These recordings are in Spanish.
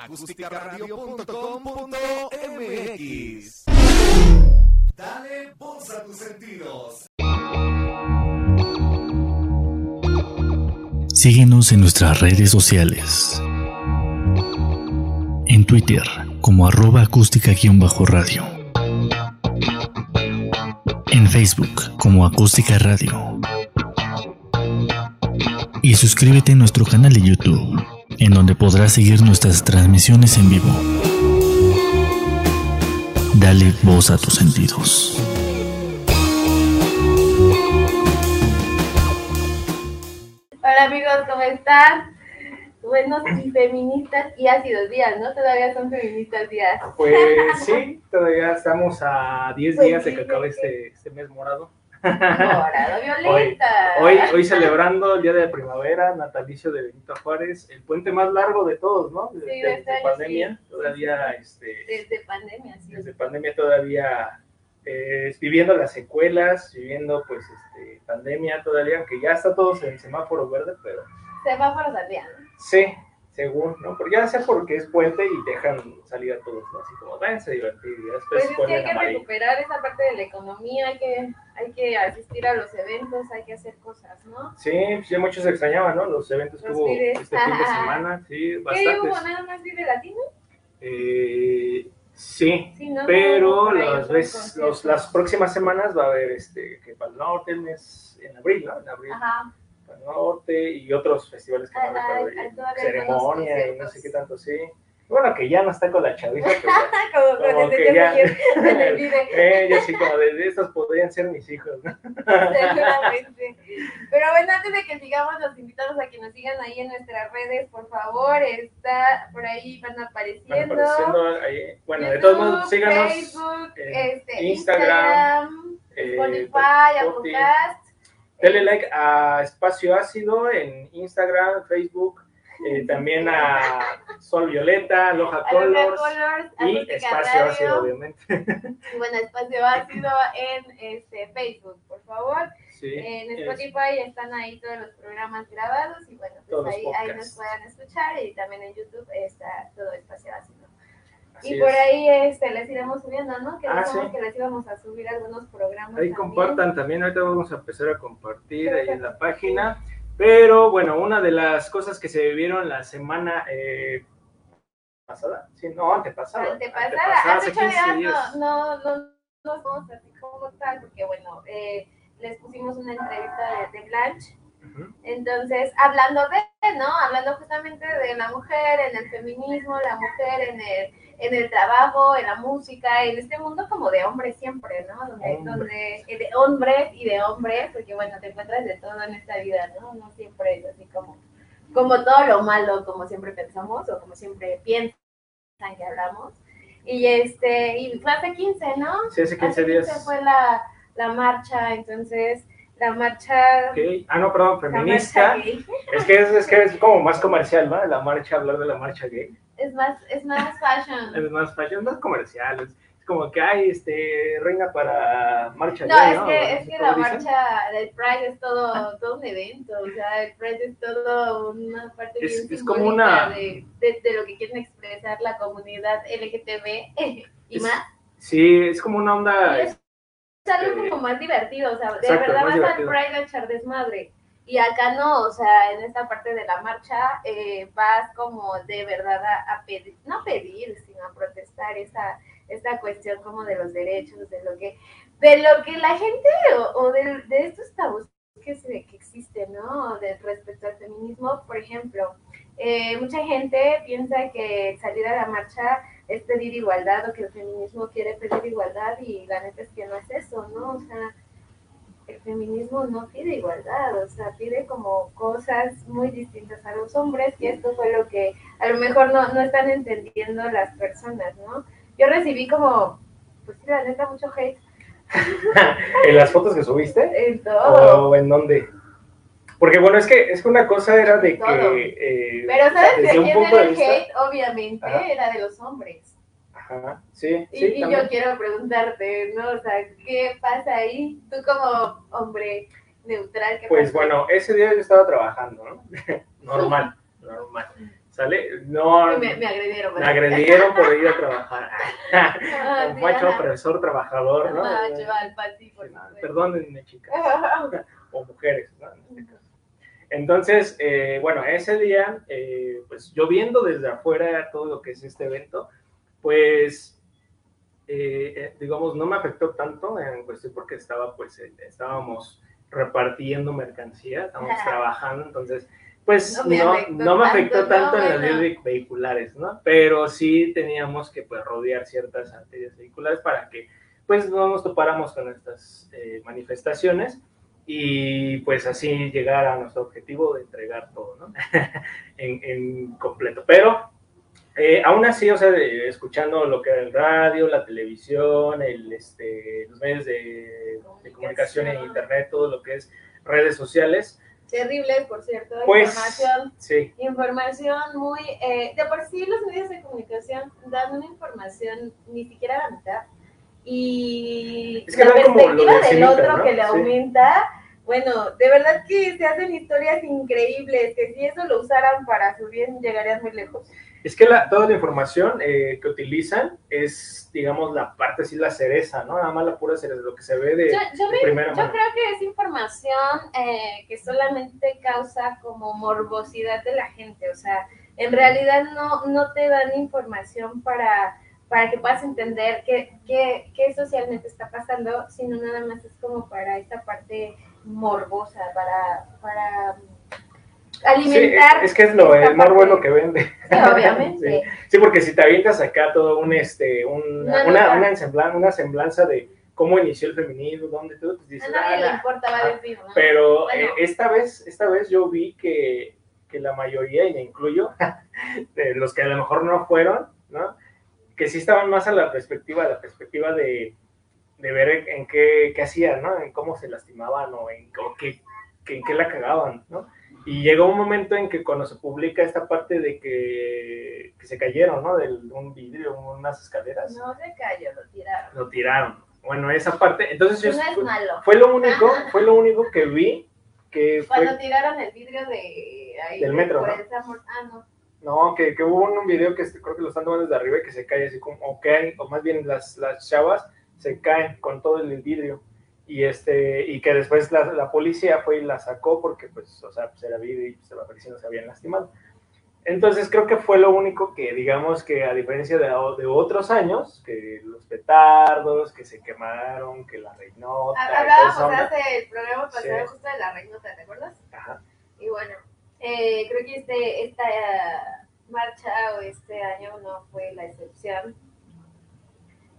acústicaradio.com.mx. Dale voz a tus sentidos. Síguenos en nuestras redes sociales. En Twitter como arroba acústica-radio. En Facebook como acústica radio. Y suscríbete a nuestro canal de YouTube, en donde podrás seguir nuestras transmisiones en vivo. Dale voz a tus sentidos. Hola amigos, ¿cómo están? Buenos y feministas y ácidos días, ¿no? Todavía son feministas días. Pues sí, todavía estamos a 10 Pues días de que acabe este, este mes morado. Morado violeta. Hoy, hoy celebrando el día de primavera, natalicio de Benito Juárez, el puente más largo de todos, ¿no? Sí, Desde, de este pandemia, sí. todavía, este, Desde pandemia, sí. desde pandemia todavía eh, viviendo las secuelas, viviendo pues este, pandemia todavía, aunque ya está todo en semáforo verde, pero Semáforos al sí, según, ¿no? Porque ya sé porque es puente y dejan salir a todos, ¿no? Así como, váyanse a divertir, y después Pues es que hay que recuperar esa parte de la economía, hay que, hay que asistir a los eventos, hay que hacer cosas, ¿no? Sí, pues ya muchos extrañaban, ¿no? Los eventos que Los hubo Vives. este fin de semana, sí, ¿Qué hubo? bastantes. ¿Nada más vive latino? Eh, sí, Sí, ¿no? pero ahí las, conciertos. los- las próximas semanas va a haber este, que para el norte, en abril, ¿no? En abril, Ajá. Norte y otros festivales que Ay, van a haber, ay, ay, de todavía ceremonia y no sé qué tanto, sí. Bueno, que ya no está con la chaviza, ya- Como, Como como que ya- eh, yo sí, como de, de estos podrían ser mis hijos, ¿no? Seguramente. Pero bueno, antes de que sigamos, los invitamos a que nos sigan ahí en nuestras redes, por favor. Está por ahí, van Van apareciendo. ahí. Bueno, de todos modos, síganos. Facebook, este, Instagram, Instagram, eh, Spotify, Spotify. Denle like a Espacio Ácido en Instagram, Facebook, eh, también a Sol Violeta, Loja Colors Colors, y Espacio Radio, Ácido, obviamente. Y bueno, Espacio Ácido en este, Facebook, por favor. Sí, En es- Spotify están ahí todos los programas grabados y bueno, pues ahí, ahí nos puedan escuchar y también en YouTube está todo Espacio Ácido. Así Y por es. ahí este, les iremos subiendo, ¿no? Que Ah, sí. que les íbamos a subir algunos programas. Ahí también. compartan también, ahorita vamos a empezar a compartir ahí en la sí. página. Pero bueno, una de las cosas que se vivieron la semana eh, pasada, sí, no, antepasada. Antepasada, hace ocho días no, no, no, no nos vamos así como tal, porque bueno, eh, les pusimos una entrevista de, de Blanche. Entonces, hablando de, ¿no? Hablando justamente de la mujer, en el feminismo, la mujer en el, en el trabajo, en la música, en este mundo como de hombres siempre, ¿no? Donde, donde eh, de hombres y de hombres, porque bueno, te encuentras de todo en esta vida, ¿no? No siempre es así como, como todo lo malo, como siempre pensamos o como siempre piensan que hablamos. Y este, y fue hace 15, ¿no? Sí, hace 15 Hace días. fue la, la marcha, entonces la marcha Ok. Ah, no, perdón, feminista. gay. Es que es, es que es como más comercial, ¿no? La marcha, hablar de la marcha gay. Es más, es más fashion. Es más fashion, más comercial. Es, es como que hay este, reina para marcha No, gay, es ¿no? que, es que la marcha del Pride es todo, todo un evento, o sea, el Pride es todo una parte Es- bien es como simbólica una- de, de, de lo que quieren expresar la comunidad LGTB y Es- más. Sí, es como una onda. Algo como más divertido, o sea, de Exacto, verdad vas al. Pride a echar desmadre. Y acá no, o sea, en esta parte de la marcha eh, vas como de verdad a, a pedir, no a pedir, sino a protestar esa, esta cuestión como de los derechos, de lo que, de lo que la gente o, o de, de estos tabús que, se, que existen, ¿no? De respecto al feminismo, por ejemplo, eh, mucha gente piensa que salir a la marcha es pedir igualdad o que el feminismo quiere pedir igualdad y la neta es que no es eso, ¿no? O sea, el feminismo no pide igualdad, o sea, pide como cosas muy distintas a los hombres y esto fue lo que a lo mejor no, no están entendiendo las personas, ¿no? Yo recibí como, pues sí, la neta, mucho hate ¿En las fotos que subiste? en todo. ¿O en dónde? Porque bueno, es que, es que una cosa era de Todo. que... eh, Pero ¿sabes de quién era el vista- hate? Obviamente Ajá. era de los hombres. Ajá, sí, Y, sí, y también. yo quiero preguntarte, ¿no? O sea, ¿qué pasa ahí? Tú como hombre neutral, ¿qué Pues pasa? bueno, ese día yo estaba trabajando, ¿no? normal, normal. ¿Sale? No, Me, me agredieron. me agredieron por ir a trabajar. Ah, Un macho profesor trabajador, ¿no? Macho, Sí, no, supuesto. Perdónenme, chicas. o mujeres, ¿no? En este caso. Entonces, eh, bueno, ese día, eh, pues yo viendo desde afuera todo lo que es este evento, pues, eh, digamos, no me afectó tanto en cuestión porque estaba, pues, estábamos repartiendo mercancía, estábamos trabajando, entonces, pues, No me no, afectó me afectó tanto, no, en las vías vehiculares, ¿no? Pero sí teníamos que, pues, rodear ciertas arterias vehiculares para que, pues, no nos topáramos con estas manifestaciones y pues así llegar a nuestro objetivo de entregar todo, ¿no? en, en completo. Pero eh, aún así, o sea, de- escuchando lo que era el radio, la televisión, el, este, los medios de, de comunicación en internet, todo lo que es redes sociales, Terrible, por cierto, pues información. sí, Información muy... eh, de por sí los medios de comunicación dan una información ni siquiera a la mitad. Y Es que la perspectiva de del otro ¿no? que le Sí. aumenta, bueno, de verdad que se hacen historias increíbles, que si eso lo usaran para su bien llegarían muy lejos. es que la- toda la información eh, que utilizan es, digamos, la parte así, la cereza, ¿no? Nada más la pura cereza, lo que se ve de, Yo, yo de me- primera yo mano. creo que es información eh, que solamente causa como morbosidad de la gente, o sea, en realidad no, no te dan información para, para que puedas entender qué, qué, qué socialmente está pasando, sino nada más es como para esta parte morbosa, para, para Sí, alimentar. es que es lo, el morbo es lo que vende. Sí, obviamente. Sí. Sí, porque si te avientas acá todo un, este, un- Una una, nota. una, ensemblan- una semblanza de cómo inició el feminismo, dónde todo, pues A dices, nadie "Ah, le la-". importa, va a decir, ¿no? Pero Bueno. eh, esta vez, esta vez yo vi que, que la mayoría, y me incluyo, de los que a lo mejor no fueron, ¿no? Que sí estaban más a la perspectiva, a la perspectiva de, de ver en qué, qué hacían, ¿no? En cómo se lastimaban o en, o qué, que- en qué la cagaban, ¿no? Y llegó un momento en que cuando se publica esta parte de que, que se cayeron, ¿no? De un vidrio, unas escaleras, No se cayó, lo tiraron. lo tiraron. Bueno, esa parte, entonces yo, Eso no es malo. fue lo único, fue lo único que vi que fue, Cuando tiraron el vidrio de ahí Del de metro, ¿no? ah, no. No, que, que hubo un, un video que este- creo que lo están tomando desde arriba y que se cae así como, o caen, o más bien las, las chavas se caen con todo el vidrio. Y este, y que después la, la policía fue y la sacó porque pues, o sea, pues era vidrio y pues, la policía no se habían lastimado. Entonces creo que fue lo único que, digamos que a diferencia de, de otros años, que los petardos, que se quemaron, que la reinota, Hablábamos hace el programa pasado Sí. justo de la reinota, ¿te acuerdas? Ajá. Y bueno, eh, creo que este, esta marcha o este año no fue la excepción.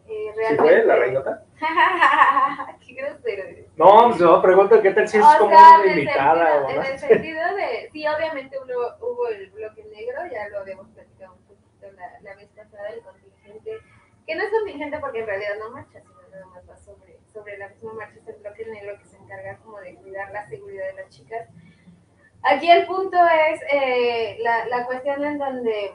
Eh, ¿Sí fue la reinota? Qué grosero eres. No, pues pregunto qué tal si es O como sea, una invitada sentido- En no el sentido de, sí, obviamente hubo, hubo el bloque negro, ya lo habíamos platicado un poquito la, la vez pasada, el contingente, que no es contingente porque en realidad no marcha, sino nada más va sobre, sobre la misma marcha, es el bloque negro que se encarga como de cuidar la seguridad de las chicas. Aquí el punto es eh, la, la cuestión en donde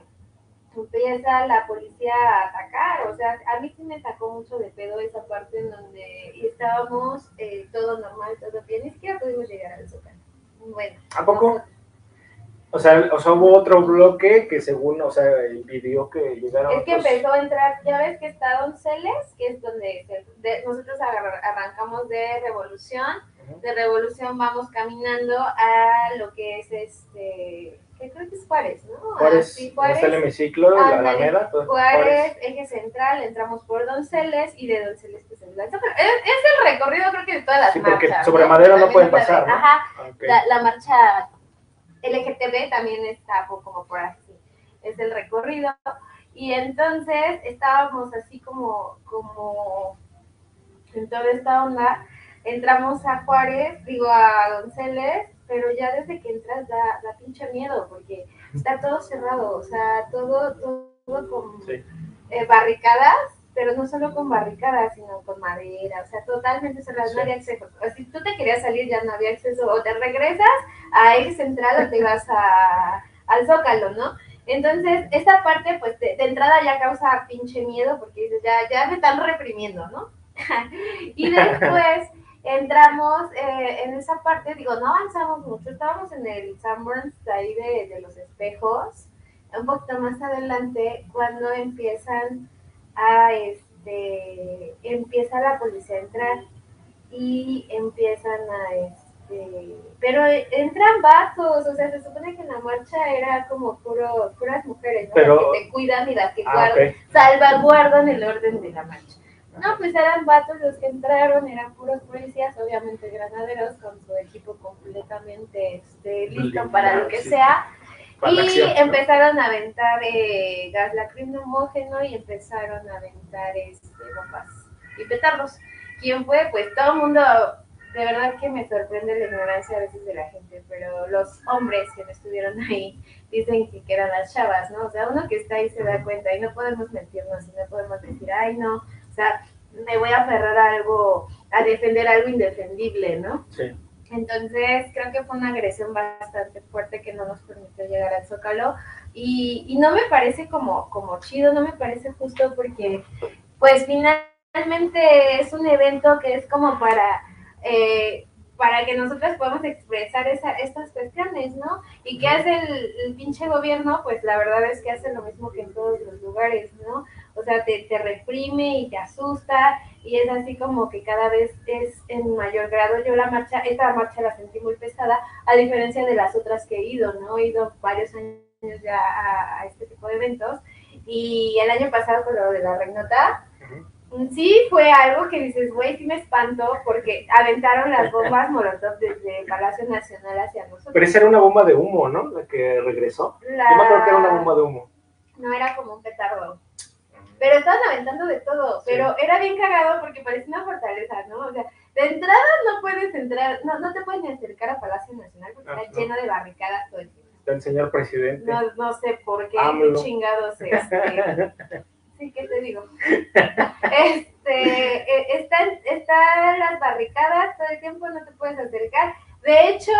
empieza la policía a atacar, o sea, a mí sí me sacó mucho de pedo esa parte en donde estábamos eh, todo normal, todo bien, ni siquiera pudimos llegar al zócalo. Bueno. ¿A poco? O sea, o sea, hubo otro bloque que según, o sea, impidió que llegaran Es que otros- empezó a entrar, ya ves que está Donceles, que es donde de- nosotros arrancamos de Revolución. De Revolución vamos caminando a lo que es este, que creo que es Juárez, ¿no? Juárez, Ah, sí, está el hemiciclo, la. Alameda, todo- Juárez, eje central, entramos por Donceles y de Donceles pues el Lanza. Pero Es, es el recorrido creo que de todas las Sí, porque marchas. sobre no También pueden está de- pasar, ¿no? Ajá, la, la marcha LGTB también está como por así, es el recorrido. Y entonces estábamos así como, como en toda esta onda, entramos a Juárez, digo a Donceles, pero ya desde que entras da, da pinche miedo, porque está todo cerrado, o sea, todo, todo con Sí. eh, barricadas, pero no solo con barricadas, sino con madera, o sea, totalmente cerrado, Sí. no había acceso. O si tú te querías salir ya no había acceso, o te regresas a eje central o te vas a, al zócalo, ¿no? Entonces, esta parte, pues, de, de entrada ya causa pinche miedo, porque dices, ya, ya me están reprimiendo, ¿no? y después entramos eh, en esa parte, digo, no avanzamos mucho, estábamos en el Sanborns de ahí de, de los espejos, un poquito más adelante cuando empiezan a, este, empieza la policía a entrar y empiezan a, este, pero entran vatos, o sea, se supone que en la marcha era como puro, puras mujeres, ¿no? Pero- Las que te cuidan y las que Ah, guardan, salvaguardan el orden de la marcha. No, pues eran vatos los que entraron, eran puros policías, obviamente granaderos, con su equipo completamente este, listo para lo que Sí. sea. Para Y acción, ¿no? empezaron a aventar eh, gas lacrimógeno y empezaron a aventar este, bombas y petardos. ¿Quién fue? Pues todo el mundo, de verdad que me sorprende la ignorancia a veces de la gente, pero los hombres que no estuvieron ahí dicen que eran las chavas, ¿no? O sea, uno que está ahí se da cuenta y no podemos mentirnos y no podemos decir, ay, no, o sea, me voy a aferrar a algo, a defender algo indefendible, ¿no? Sí. Entonces, creo que fue una agresión bastante fuerte que no nos permitió llegar al Zócalo. Y, y no me parece como, como chido, no me parece justo porque, pues, finalmente es un evento que es como para, eh, para que nosotros podamos expresar esa, estas cuestiones, ¿no? ¿Y qué hace el, el pinche gobierno? Pues la verdad es que hace lo mismo que en todos los lugares, ¿no? O sea, te, te reprime y te asusta y es así como que cada vez es en mayor grado. Yo la marcha, esta marcha la sentí muy pesada, a diferencia de las otras que he ido, ¿no? He ido varios años ya a, a este tipo de eventos y el año pasado con lo de la reinota, Ujú. sí fue algo que dices, güey, sí me espantó porque aventaron las bombas molotov desde el Palacio Nacional hacia nosotros. Pero esa era una bomba de humo, ¿no? La que regresó. La- Yo me acuerdo que era una bomba de humo. No era como un petardo. Pero estaban aventando de todo, Sí. pero era bien cagado porque parecía una fortaleza, ¿no? O sea, de entrada no puedes entrar, no, no te puedes ni acercar a Palacio Nacional porque Ah, está no. lleno de barricadas todo el tiempo. Está el señor presidente. No, no sé por qué, qué chingados este. Sí, ¿qué te digo? Este, eh, están, están las barricadas todo el tiempo, no te puedes acercar. De hecho,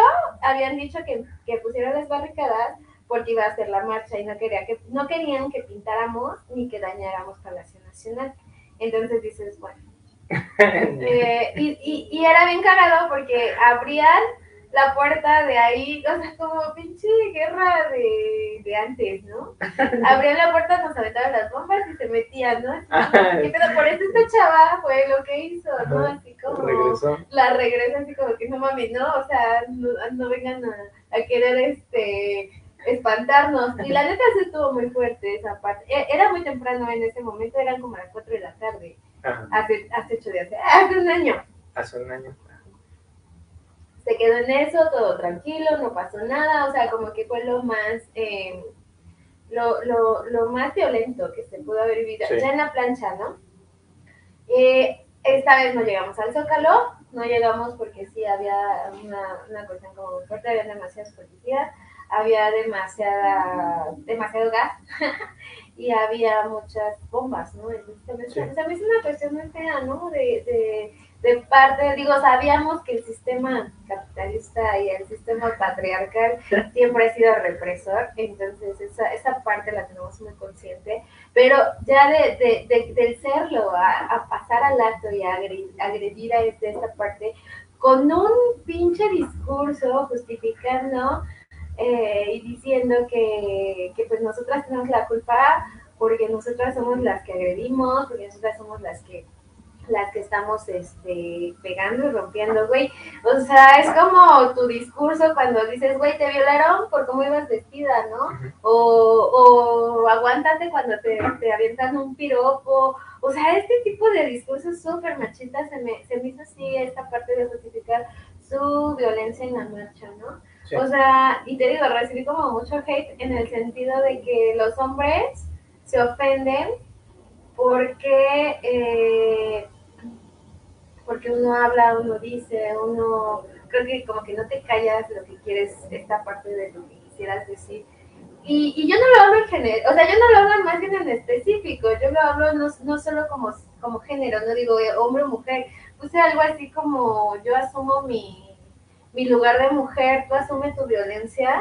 habían dicho que, que pusieron las barricadas porque iba a hacer la marcha y no, quería que, no querían que pintáramos ni que dañáramos Palacio Nacional. Entonces dices, bueno. Eh, y, y, y era bien cagado porque abrían la puerta de ahí, o sea, como pinche guerra de, de antes, ¿no? Abrían la puerta, nos aventaban las bombas y se metían, ¿no? ¿Qué pedo? Por eso esta chava fue lo que hizo, ¿no? Así como Regresó. la regresa así como que no mami, no, o sea, no, no vengan a, a querer este espantarnos. Y la neta sí estuvo muy fuerte esa parte. E- Era muy temprano en ese momento, eran como las 4 de la tarde, Ajá. hace, hace ocho días, hace un año. Hace un año. Se quedó en eso, todo tranquilo, no pasó nada, o sea, como que fue lo más, eh, lo, lo, lo más violento que se pudo haber vivido, Sí. ya en la plancha, ¿no? Eh, esta vez no llegamos al Zócalo, no llegamos porque sí había una, una cuestión como fuerte, había demasiadas policías, había demasiada, demasiado gas y había muchas bombas, ¿no? Entonces, Sí. hizo una cuestión muy fea, ¿no? De, de, de parte, digo, sabíamos que el sistema capitalista y el sistema patriarcal siempre ha sido represor, entonces esa, esa parte la tenemos muy consciente, pero ya de, de, de- del serlo a, a pasar al acto y a agredir, agredir a este- esta parte con un pinche discurso justificando eh, y diciendo que, que pues nosotras tenemos la culpa porque nosotras somos las que agredimos, porque nosotras somos las que las que estamos este, pegando y rompiendo, güey. O sea, es como tu discurso cuando dices, güey, te violaron por cómo ibas vestida, ¿no? O, o aguántate cuando te, te avientan un piropo. O sea, este tipo de discursos súper machistas se me, se me hizo así esta parte de justificar su violencia en la marcha, ¿no? O sea, y te digo, recibí como mucho hate en el sentido de que los hombres se ofenden porque eh, porque uno habla, uno dice, uno creo que como que no te callas lo que quieres, esta parte de lo que quisieras decir. Y, y yo no lo hablo en general, o sea, yo no lo hablo más bien en específico, yo lo hablo no, no solo como, como género, no digo eh, hombre o mujer, puse algo así como yo asumo mi, mi lugar de mujer, tú asume tu violencia.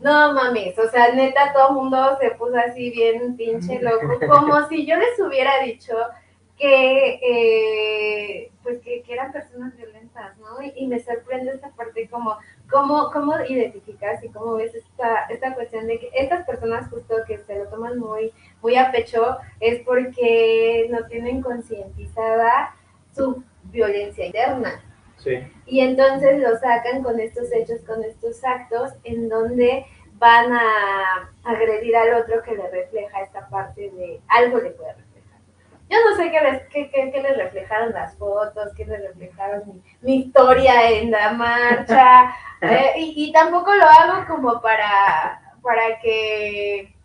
No mames, o sea, neta, todo el mundo se puso así bien pinche loco, como si yo les hubiera dicho que, eh, pues que, que eran personas violentas, ¿no? Y, y me sorprende esa parte como, ¿cómo, ¿cómo identificas y cómo ves esta, esta cuestión de que estas personas justo que se lo toman muy, muy a pecho es porque no tienen concientizada su violencia interna? Sí. Y entonces lo sacan con estos hechos, con estos actos en donde van a agredir al otro que le refleja esta parte de algo le puede reflejar. Yo no sé qué les, qué, qué, qué les reflejaron las fotos, qué les reflejaron mi, mi historia en la marcha, eh, y, y tampoco lo hago como para, para que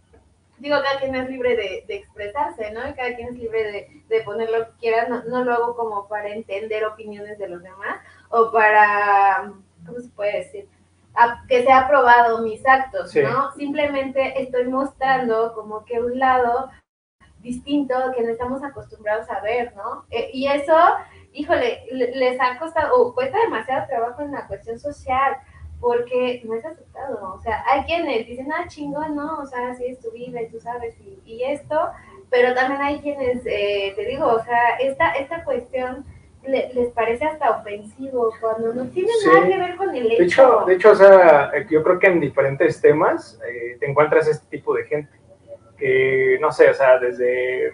digo, cada quien es libre de, de, expresarse, ¿no? Y cada quien es libre de, de poner lo que quiera, no, no, lo hago como para entender opiniones de los demás o para, ¿cómo se puede decir? A, que sea aprobado mis actos, sí. ¿no? Simplemente estoy mostrando como que un lado distinto que no estamos acostumbrados a ver, ¿no? Eh, y eso, híjole, les ha costado, o cuesta demasiado trabajo en la cuestión social, porque no es aceptado. O sea, hay quienes dicen, ah, chingón, ¿no? O sea, así es tu vida y tú sabes, y, y esto, pero también hay quienes, eh, te digo, o sea, esta, esta cuestión le, les parece hasta ofensivo cuando no tiene sí. nada que ver con el hecho. De hecho, de hecho, o sea, yo creo que en diferentes temas eh, te encuentras este tipo de gente que, no sé, o sea, desde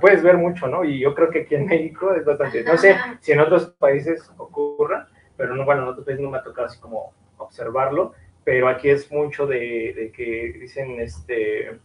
puedes ver mucho, ¿no? Y yo creo que aquí en México es bastante, no sé si en otros países ocurra, pero no, bueno, en otros países no me ha tocado así como observarlo, pero aquí es mucho de, de que dicen, este,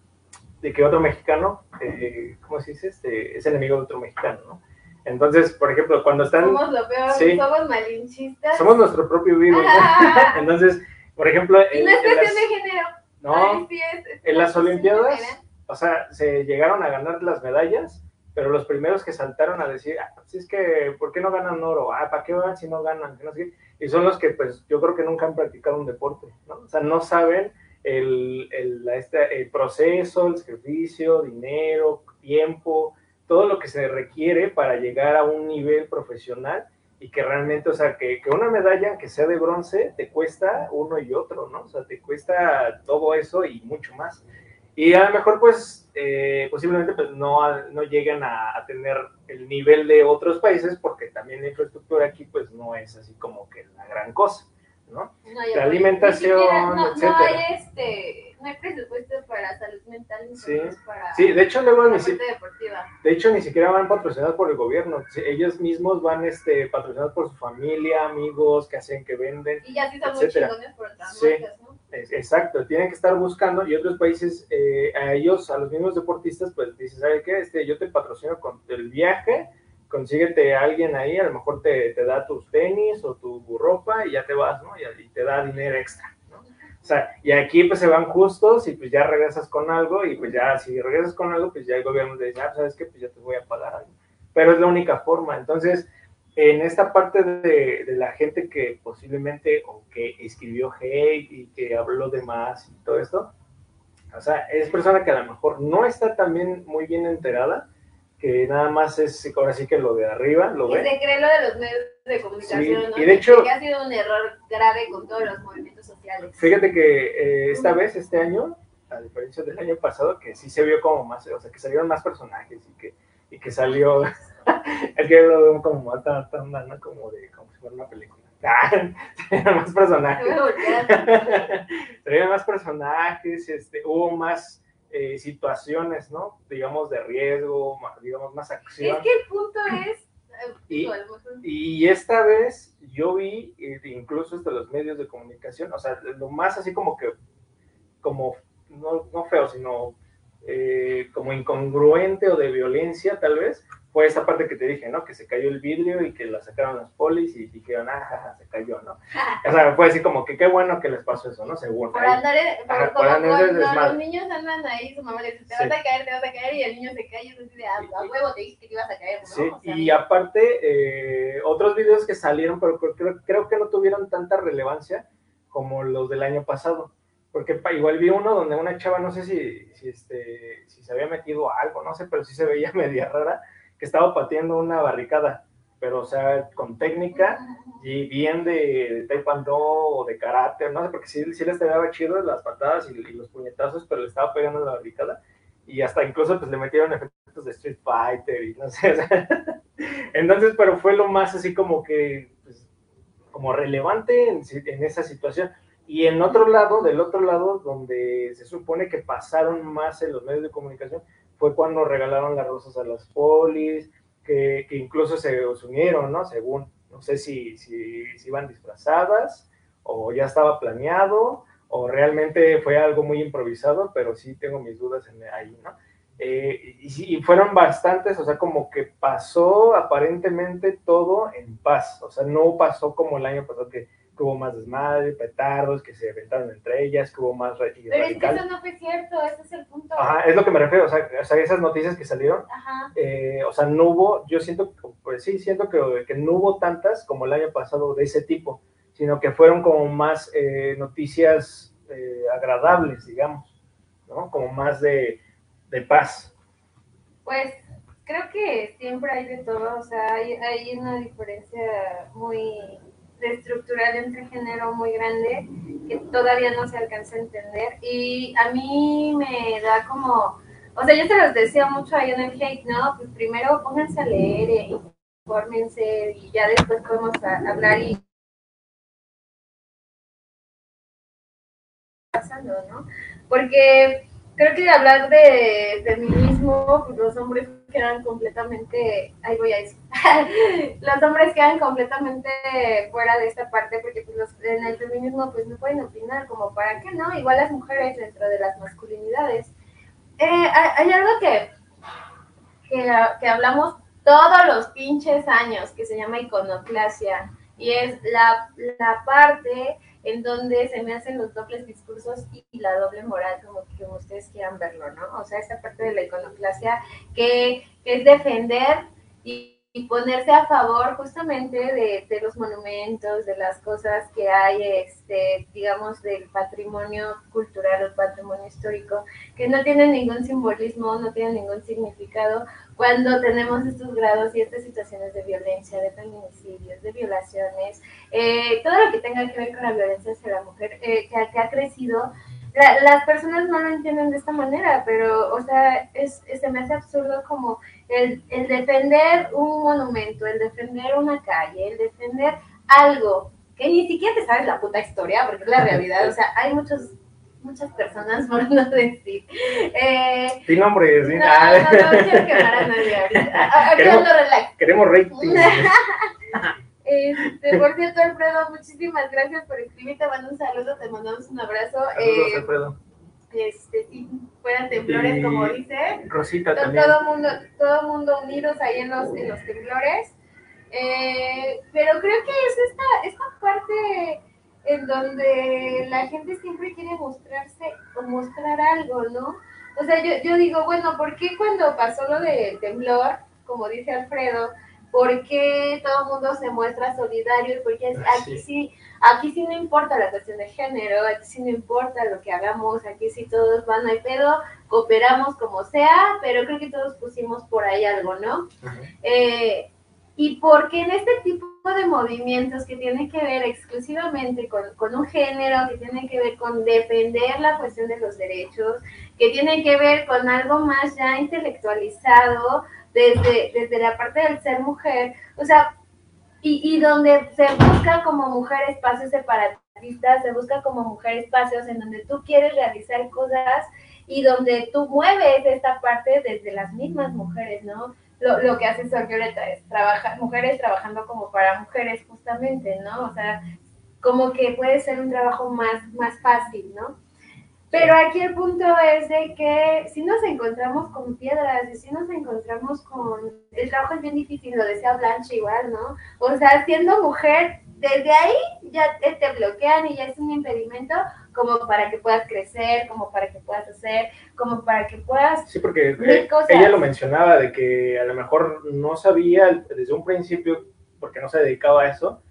de que otro mexicano, eh, ¿cómo se dice? Este, es enemigo de otro mexicano, ¿no? Entonces, por ejemplo, cuando están... Somos lo peor, sí, somos malinchistas. Somos nuestro propio virus, ¿no? Entonces, por ejemplo... Y no es cuestión las, de género. No, Ay, sí es, es en las Olimpiadas, o sea, se llegaron a ganar las medallas, pero los primeros que saltaron a decir, ah, si es que, ¿por qué no ganan oro? Ah, ¿para qué van si no ganan? No sé y son los que, pues, yo creo que nunca han practicado un deporte, ¿no? O sea, no saben el, el, este, el proceso, el sacrificio, dinero, tiempo, todo lo que se requiere para llegar a un nivel profesional y que realmente, o sea, que, que, una medalla que sea de bronce te cuesta uno y otro, ¿no? O sea, te cuesta todo eso y mucho más. Y a lo mejor, pues, eh, posiblemente pues, no, no lleguen a, a, tener el nivel de otros países porque también la infraestructura aquí, pues, no es así como que la gran cosa, ¿no? no la alimentación, siquiera, no, etcétera. No hay, este, no hay presupuesto para salud mental, sí. para sí, de hecho, luego ni si, de hecho, ni siquiera van patrocinados por el gobierno. Ellos mismos van este, patrocinados por su familia, amigos, que hacen, que venden. Y ya sí son etcétera. muy chingones por otras sí. marcas, ¿no? Exacto, tienen que estar buscando y otros países, eh, a ellos, a los mismos deportistas, pues dicen, ¿sabes qué? Este, yo te patrocino con el viaje, consíguete a alguien ahí, a lo mejor te, te, da tus tenis o tu ropa y ya te vas, ¿no? Y, y, te da dinero extra, ¿no? O sea, y aquí pues se van justos y pues ya regresas con algo y pues ya si regresas con algo, pues ya el gobierno te dice, ah, ¿sabes qué? Pues ya te voy a pagar algo. Pero es la única forma, entonces en esta parte de, de, la gente que posiblemente o que escribió hate y que habló de más y todo esto, o sea, es persona que a lo mejor no está también muy bien enterada, que nada más es ahora sí que lo de arriba, lo y ve. se cree lo de los medios de comunicación, sí, ¿no? Y de hecho, que ha sido un error grave con todos los movimientos sociales. Fíjate que eh, esta vez, este año, a diferencia del año pasado, que sí se vio como más, o sea, que salieron más personajes y que, y que salió es que lo veo como más tan, tan, ¿no? como de como si fuera una película. Serían más personajes. Serían más personajes, este, hubo más eh, situaciones, ¿no? Digamos de riesgo, más, digamos más acción. Es que el punto es. Y, y esta vez yo vi, incluso hasta los medios de comunicación, o sea, lo más así como que, como, no, no feo, sino eh, como incongruente o de violencia, tal vez, fue esa parte que te dije, ¿no? Que se cayó el vidrio y que la sacaron los polis y dijeron, ah, se cayó, ¿no? O sea, fue así como que qué bueno que les pasó eso, ¿no? Seguro. Por andar, por, por andar los niños andan ahí, su mamá le dice, te sí. vas a caer, te vas a caer, y el niño se cae y es así de, ah, a huevo te dije que te ibas a caer, ¿no? Sí, o sea, y aparte, eh, otros videos que salieron, pero creo, creo que no tuvieron tanta relevancia como los del año pasado porque igual vi uno donde una chava, no sé si, si, este, si se había metido algo, no sé, pero sí se veía media rara, que estaba pateando una barricada, pero o sea, con técnica y bien de, de taekwondo o de karate, no sé, porque sí, sí les daba chido las patadas y, y, los puñetazos, pero le estaba pegando la barricada y hasta incluso pues le metieron efectos de Street Fighter y no sé, o sea, entonces, pero fue lo más así como que, pues, como relevante en, en esa situación. Y en otro lado, del otro lado, donde se supone que pasaron más en los medios de comunicación, fue cuando regalaron las rosas a las polis, que, que incluso se unieron, ¿no? Según, no sé si, si, si iban disfrazadas o ya estaba planeado o realmente fue algo muy improvisado, pero sí tengo mis dudas en ahí, ¿no? Eh, y, y fueron bastantes, o sea, como que pasó aparentemente todo en paz, o sea, no pasó como el año pasado que, que hubo más desmadre, petardos, que se aventaron entre ellas, que hubo más Pero es que eso no fue cierto, ese es el punto. Ajá, es lo que me refiero, o sea, o sea, esas noticias que salieron, Ajá. eh, o sea, no hubo, yo siento, pues sí, siento que, que no hubo tantas como el año pasado de ese tipo, sino que fueron como más eh, noticias eh, agradables, digamos, ¿no? Como más de, de paz. Pues creo que siempre hay de todo, o sea, hay, hay una diferencia muy estructural entre género muy grande que todavía no se alcanza a entender y a mí me da como, o sea, yo se los decía mucho ahí en el hate, ¿no? Pues primero pónganse a leer, eh, infórmense y ya después podemos hablar y pasando, ¿no? Porque creo que hablar de feminismo, los hombres quedan completamente, ahí voy a eso, los hombres quedan completamente fuera de esta parte porque pues los, en el feminismo pues no pueden opinar, como para qué no, igual las mujeres dentro de las masculinidades. Eh, hay algo que, que, que hablamos todos los pinches años que se llama iconoclasia y es la, la parte en donde se me hacen los dobles discursos y, la doble moral, como, como ustedes quieran verlo, ¿no? O sea, esa parte de la iconoclasia que, que es defender y, y ponerse a favor justamente de, de, los monumentos, de las cosas que hay, este, digamos, del patrimonio cultural o patrimonio histórico, que no tienen ningún simbolismo, no tienen ningún significado, cuando tenemos estos grados y estas situaciones de violencia, de feminicidios, de violaciones, eh, todo lo que tenga que ver con la violencia hacia la mujer, eh, que, que, ha crecido, la, las personas no lo entienden de esta manera, pero, o sea, es, es, se me hace absurdo como el, el defender un monumento, el defender una calle, el defender algo que ni siquiera te sabes la puta historia, porque es la realidad, o sea, hay muchos muchas personas, por no decir. Eh, Sin nombres, no, no, no, no quiero quemar a nadie ahorita. Queremos, relax. queremos rating. Este, por cierto, Alfredo, muchísimas gracias por escribir. Te mando un saludo, te mandamos un abrazo. Saludos, eh, Alfredo. Este, si fueran temblores, Y como dice. Rosita To- también. Todo mundo, todo mundo unidos ahí en los, en los temblores. Eh, pero creo que es esta, esta parte en donde la gente siempre quiere mostrarse o mostrar algo, ¿no? O sea, yo, yo digo, bueno, ¿por qué cuando pasó lo del temblor, como dice Alfredo, por qué todo el mundo se muestra solidario? Porque aquí sí, aquí sí no importa la cuestión de género, aquí sí no importa lo que hagamos, aquí sí todos van, hay pedo, cooperamos como sea, pero creo que todos pusimos por ahí algo, ¿no? Eh, y porque en este tipo de movimientos que tienen que ver exclusivamente con, con, un género, que tienen que ver con defender la cuestión de los derechos, que tienen que ver con algo más ya intelectualizado desde, desde la parte del ser mujer, o sea, y, y donde se busca como mujer espacios separatistas, se busca como mujer espacios en donde tú quieres realizar cosas y donde tú mueves esta parte desde las mismas mujeres, ¿no? Lo, lo, que hace Sor Violeta es trabajar, mujeres trabajando como para mujeres justamente, ¿no? O sea, como que puede ser un trabajo más, más fácil, ¿no? Pero aquí el punto es de que si nos encontramos con piedras y si nos encontramos con... El trabajo es bien difícil, lo decía Blanche igual, ¿no? O sea, siendo mujer, desde ahí ya te, te bloquean y ya es un impedimento como para que puedas crecer, como para que puedas hacer, como para que puedas... Sí, porque eh, ella lo mencionaba de que a lo mejor no sabía desde un principio, porque no se dedicaba a eso,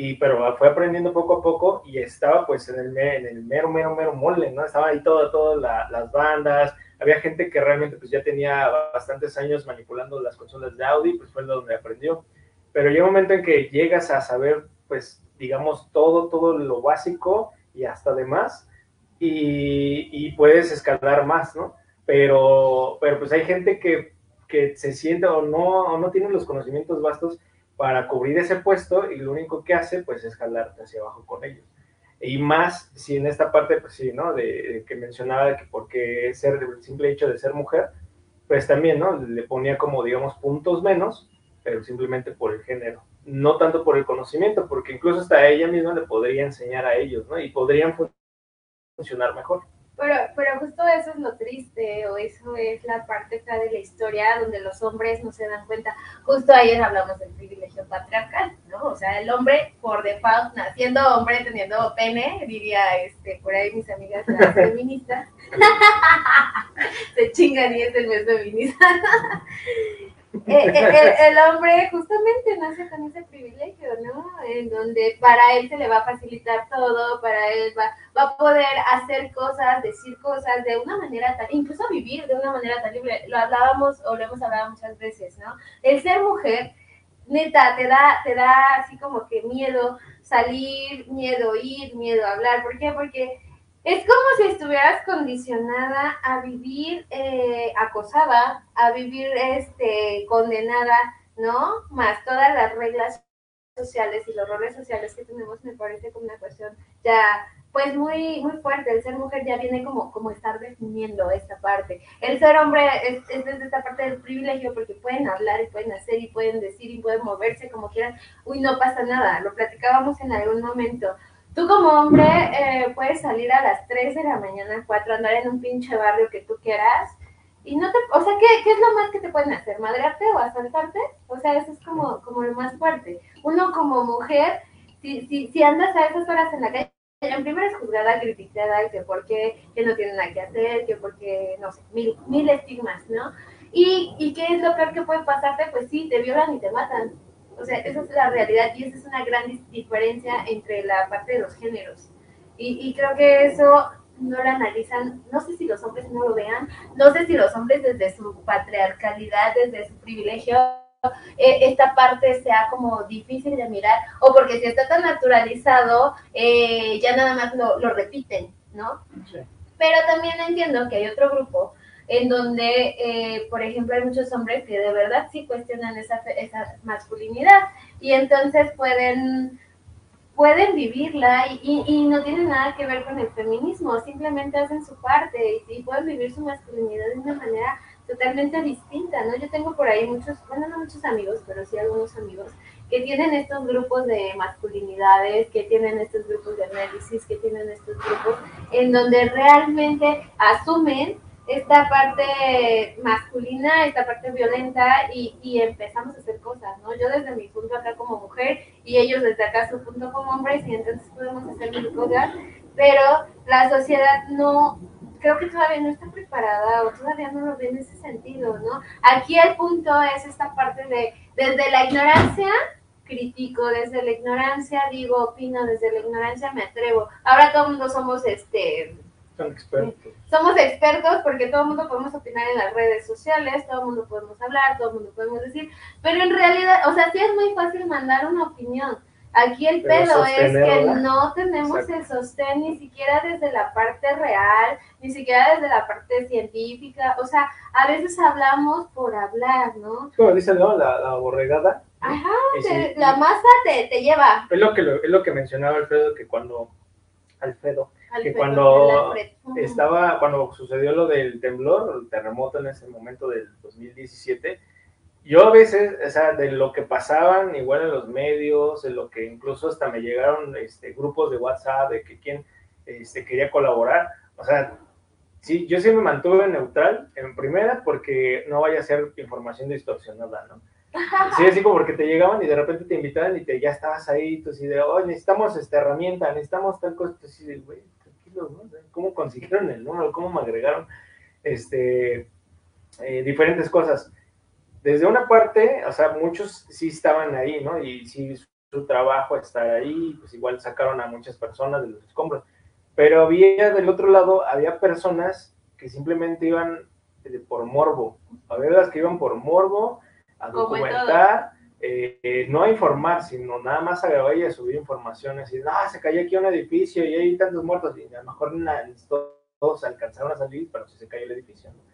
y pero fue aprendiendo poco a poco y estaba pues en el, en el mero, mero, mero mole, ¿no? Estaba ahí todo, todas la, las bandas, había gente que realmente pues ya tenía bastantes años manipulando las consolas de Audi, pues fue donde aprendió. Pero llega un momento en que llegas a saber, pues, digamos, todo, todo lo básico y hasta demás, y, y puedes escalar más, ¿no? Pero, pero pues hay gente que, que se siente o no, o no tiene los conocimientos vastos para cubrir ese puesto y lo único que hace pues es jalarte hacia abajo con ellos. Y más si en esta parte, pues sí, ¿no? De, que mencionaba que porque ser, el simple hecho de ser mujer, pues también, ¿no? Le ponía como, digamos, puntos menos, pero simplemente por el género. No tanto por el conocimiento, porque incluso hasta ella misma le podría enseñar a ellos, ¿no? Y podrían funcionar mejor. Pero, pero justo eso es lo triste, o eso es la parte de la historia donde los hombres no se dan cuenta. Justo ayer hablamos del privilegio patriarcal, ¿no? O sea, el hombre por default, naciendo hombre, teniendo pene, diría este, por ahí mis amigas las feministas, se chingan y es el mes feminista. Eh, eh, el, hombre justamente nace con ese privilegio, ¿no? En donde para él se le va a facilitar todo, para él va, va a poder hacer cosas, decir cosas de una manera tan, incluso vivir de una manera tan libre. Lo hablábamos o lo hemos hablado muchas veces, ¿no? El ser mujer, neta, te da, te da así como que miedo salir, miedo ir, miedo hablar. ¿Por qué? Porque es como si estuvieras condicionada a vivir eh, acosada, a vivir este, condenada, ¿no? Más todas las reglas sociales y los roles sociales que tenemos me parece como una cuestión ya pues muy muy fuerte. El ser mujer ya viene como, como estar definiendo esta parte. El ser hombre es, es desde esta parte del privilegio porque pueden hablar y pueden hacer y pueden decir y pueden moverse como quieran. Uy, no pasa nada. Lo platicábamos en algún momento. Tú como hombre eh, puedes salir a las 3 de la mañana, 4, andar en un pinche barrio que tú quieras y no te, o sea, ¿qué, ¿qué, es lo más que te pueden hacer? ¿Madrearte o asaltarte? O sea, eso es como, como lo más fuerte. Uno como mujer, si, si, si andas a esas horas en la calle, en primera es juzgada, criticada, que por qué, no tiene nada que hacer, que porque, no sé, mil, mil estigmas, ¿no? Y, ¿Y qué es lo peor que puede pasarte? Pues sí, te violan y te matan. O sea, esa es la realidad y esa es una gran diferencia entre la parte de los géneros. Y, y creo que eso no lo analizan, no sé si los hombres no lo vean, no sé si los hombres desde su patriarcalidad, desde su privilegio, eh, esta parte sea como difícil de mirar, o porque si está tan naturalizado, eh, ya nada más lo, lo repiten, ¿no? Sí. Pero también entiendo que hay otro grupo en donde, eh, por ejemplo, hay muchos hombres que de verdad sí cuestionan esa, esa masculinidad y entonces pueden, pueden vivirla y, y, no tiene nada que ver con el feminismo, simplemente hacen su parte y, y, pueden vivir su masculinidad de una manera totalmente distinta, ¿no? Yo tengo por ahí muchos, bueno, no muchos amigos, pero sí algunos amigos que tienen estos grupos de masculinidades, que tienen estos grupos de análisis, que tienen estos grupos en donde realmente asumen esta parte masculina, esta parte violenta y, empezamos a hacer cosas, ¿no? Yo desde mi punto acá como mujer y ellos desde acá su punto como hombres y entonces podemos hacer mil cosas, pero la sociedad no, creo que todavía no está preparada o todavía no lo ve en ese sentido, ¿no? Aquí el punto es esta parte de, desde la ignorancia, critico, desde la ignorancia digo, opino, desde la ignorancia me atrevo. Ahora todo el mundo somos, este expertos. Somos expertos porque todo el mundo podemos opinar en las redes sociales, todo el mundo podemos hablar, todo el mundo podemos decir, pero en realidad, o sea, sí es muy fácil mandar una opinión. Aquí el pedo es que no tenemos el sostén ni siquiera desde la parte real, ni siquiera desde la parte científica. O sea, a veces hablamos por hablar, ¿no? Como dicen, ¿no? La, la borregada. Ajá, te, la masa te, te lleva. Es lo, que, es lo que mencionaba Alfredo, que cuando Alfredo, que cuando estaba, cuando sucedió lo del temblor, el terremoto en ese momento del 2017, yo a veces, o sea, de lo que pasaban igual en los medios, de lo que incluso hasta me llegaron este, grupos de WhatsApp de que quien este, quería colaborar, o sea, sí, yo sí me mantuve neutral en primera porque no vaya a ser información distorsionada, ¿no? Sí, así como porque te llegaban y de repente te invitaban y te, ya estabas ahí, tú así de, oh, necesitamos esta herramienta, necesitamos tal cosa, tú así de, güey, tranquilo, ¿no? ¿Cómo consiguieron el número? ¿Cómo me agregaron este, eh, diferentes cosas? Desde una parte, o sea, muchos sí estaban ahí, ¿no? Y sí, su trabajo estar ahí, pues igual sacaron a muchas personas de los escombros. Pero había del otro lado, había personas que simplemente iban por morbo. Había las que iban por morbo, a documentar, eh, no a informar, sino nada más a a subir informaciones. Y, ah, se cayó aquí un edificio y hay tantos muertos. Y a lo mejor todos alcanzaron a salir, pero si se cayó el edificio. ¿no?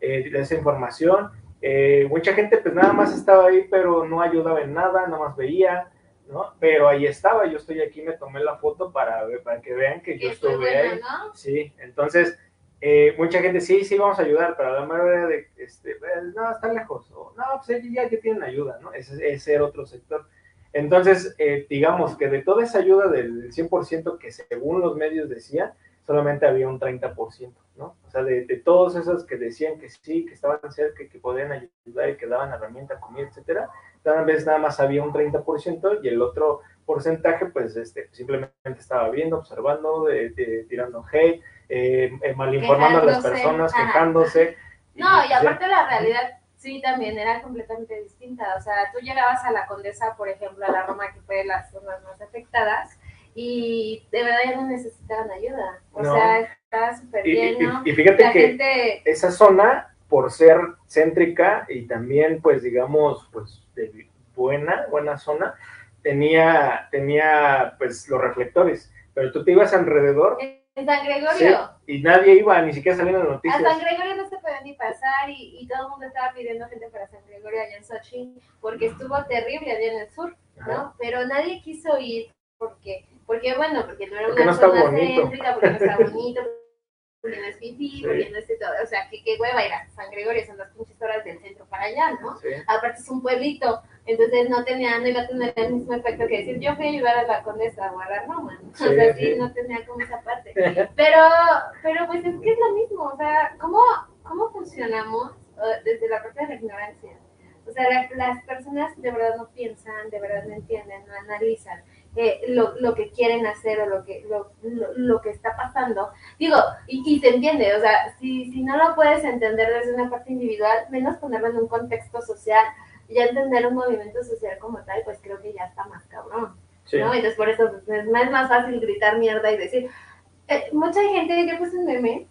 Eh, esa información. Eh, mucha gente pues nada más estaba ahí, pero no ayudaba en nada, nada más veía, ¿no? Pero ahí estaba, yo estoy aquí, me tomé la foto para, para que vean que yo estuve ahí. ¿no? Sí, entonces eh, mucha gente sí, sí vamos a ayudar, pero la mayoría de, este, eh, no, está lejos, o no, pues ya, ya tienen ayuda, ¿no? Ese, ese era otro sector. Entonces, eh, digamos que de toda esa ayuda del 100% que según los medios decían, solamente había un 30%, ¿no? O sea, de, de todos esos que decían que sí, que estaban cerca, que podían ayudar y que daban herramienta, comida, etcétera, tal vez nada más había un 30% y el otro porcentaje, pues, este, simplemente estaba viendo, observando, de- de- tirando hate, eh, eh, malinformando a las personas, Ajá. quejándose. No, y aparte la realidad sí también era completamente distinta. O sea, tú llegabas a la Condesa, por ejemplo, a la Roma, que fue de las zonas más afectadas, y de verdad ya no necesitaban ayuda. O No. sea, estaba súper y, y- bien, ¿no? y fíjate La que gente, esa zona, por ser céntrica y también, pues, digamos, pues, de buena, buena zona, tenía, tenía, pues, los reflectores. Pero tú te ibas alrededor en San Gregorio, sí, y nadie iba, ni siquiera salían las a noticias. San Gregorio no se podía ni pasar y, y todo el mundo estaba pidiendo gente para San Gregorio allá en Sochi porque estuvo terrible allá en el sur, Ajá. ¿no? Pero nadie quiso ir porque, porque bueno, porque no era Porque una no zona bonito. céntrica, porque no está bonito, porque no es Sí. porque no es todo, o sea, que qué hueva ir a San Gregorio, son las pinches horas del centro para allá, ¿no? Sí. Aparte es un pueblito, entonces no tenía, no iba a tener el mismo efecto que decir, yo fui a ayudar a la condesa o a la Roma, ¿no? Sí, o sea, sí, sí. no tenía como esa parte. Pero, pero pues es que es lo mismo, o sea, ¿cómo, cómo funcionamos desde la parte de la ignorancia? O sea, la- las personas de verdad no piensan, de verdad no entienden, no analizan eh, lo, lo que quieren hacer o lo que, lo, lo, lo que está pasando. Digo, y, y se entiende, o sea, si, si no lo puedes entender desde una parte individual, menos ponerlo en un contexto social, ya entender un movimiento social como tal, pues creo que ya está más cabrón. Sí. ¿no? Entonces por eso pues, es más, fácil gritar mierda y decir, eh, mucha gente, yo puse un meme,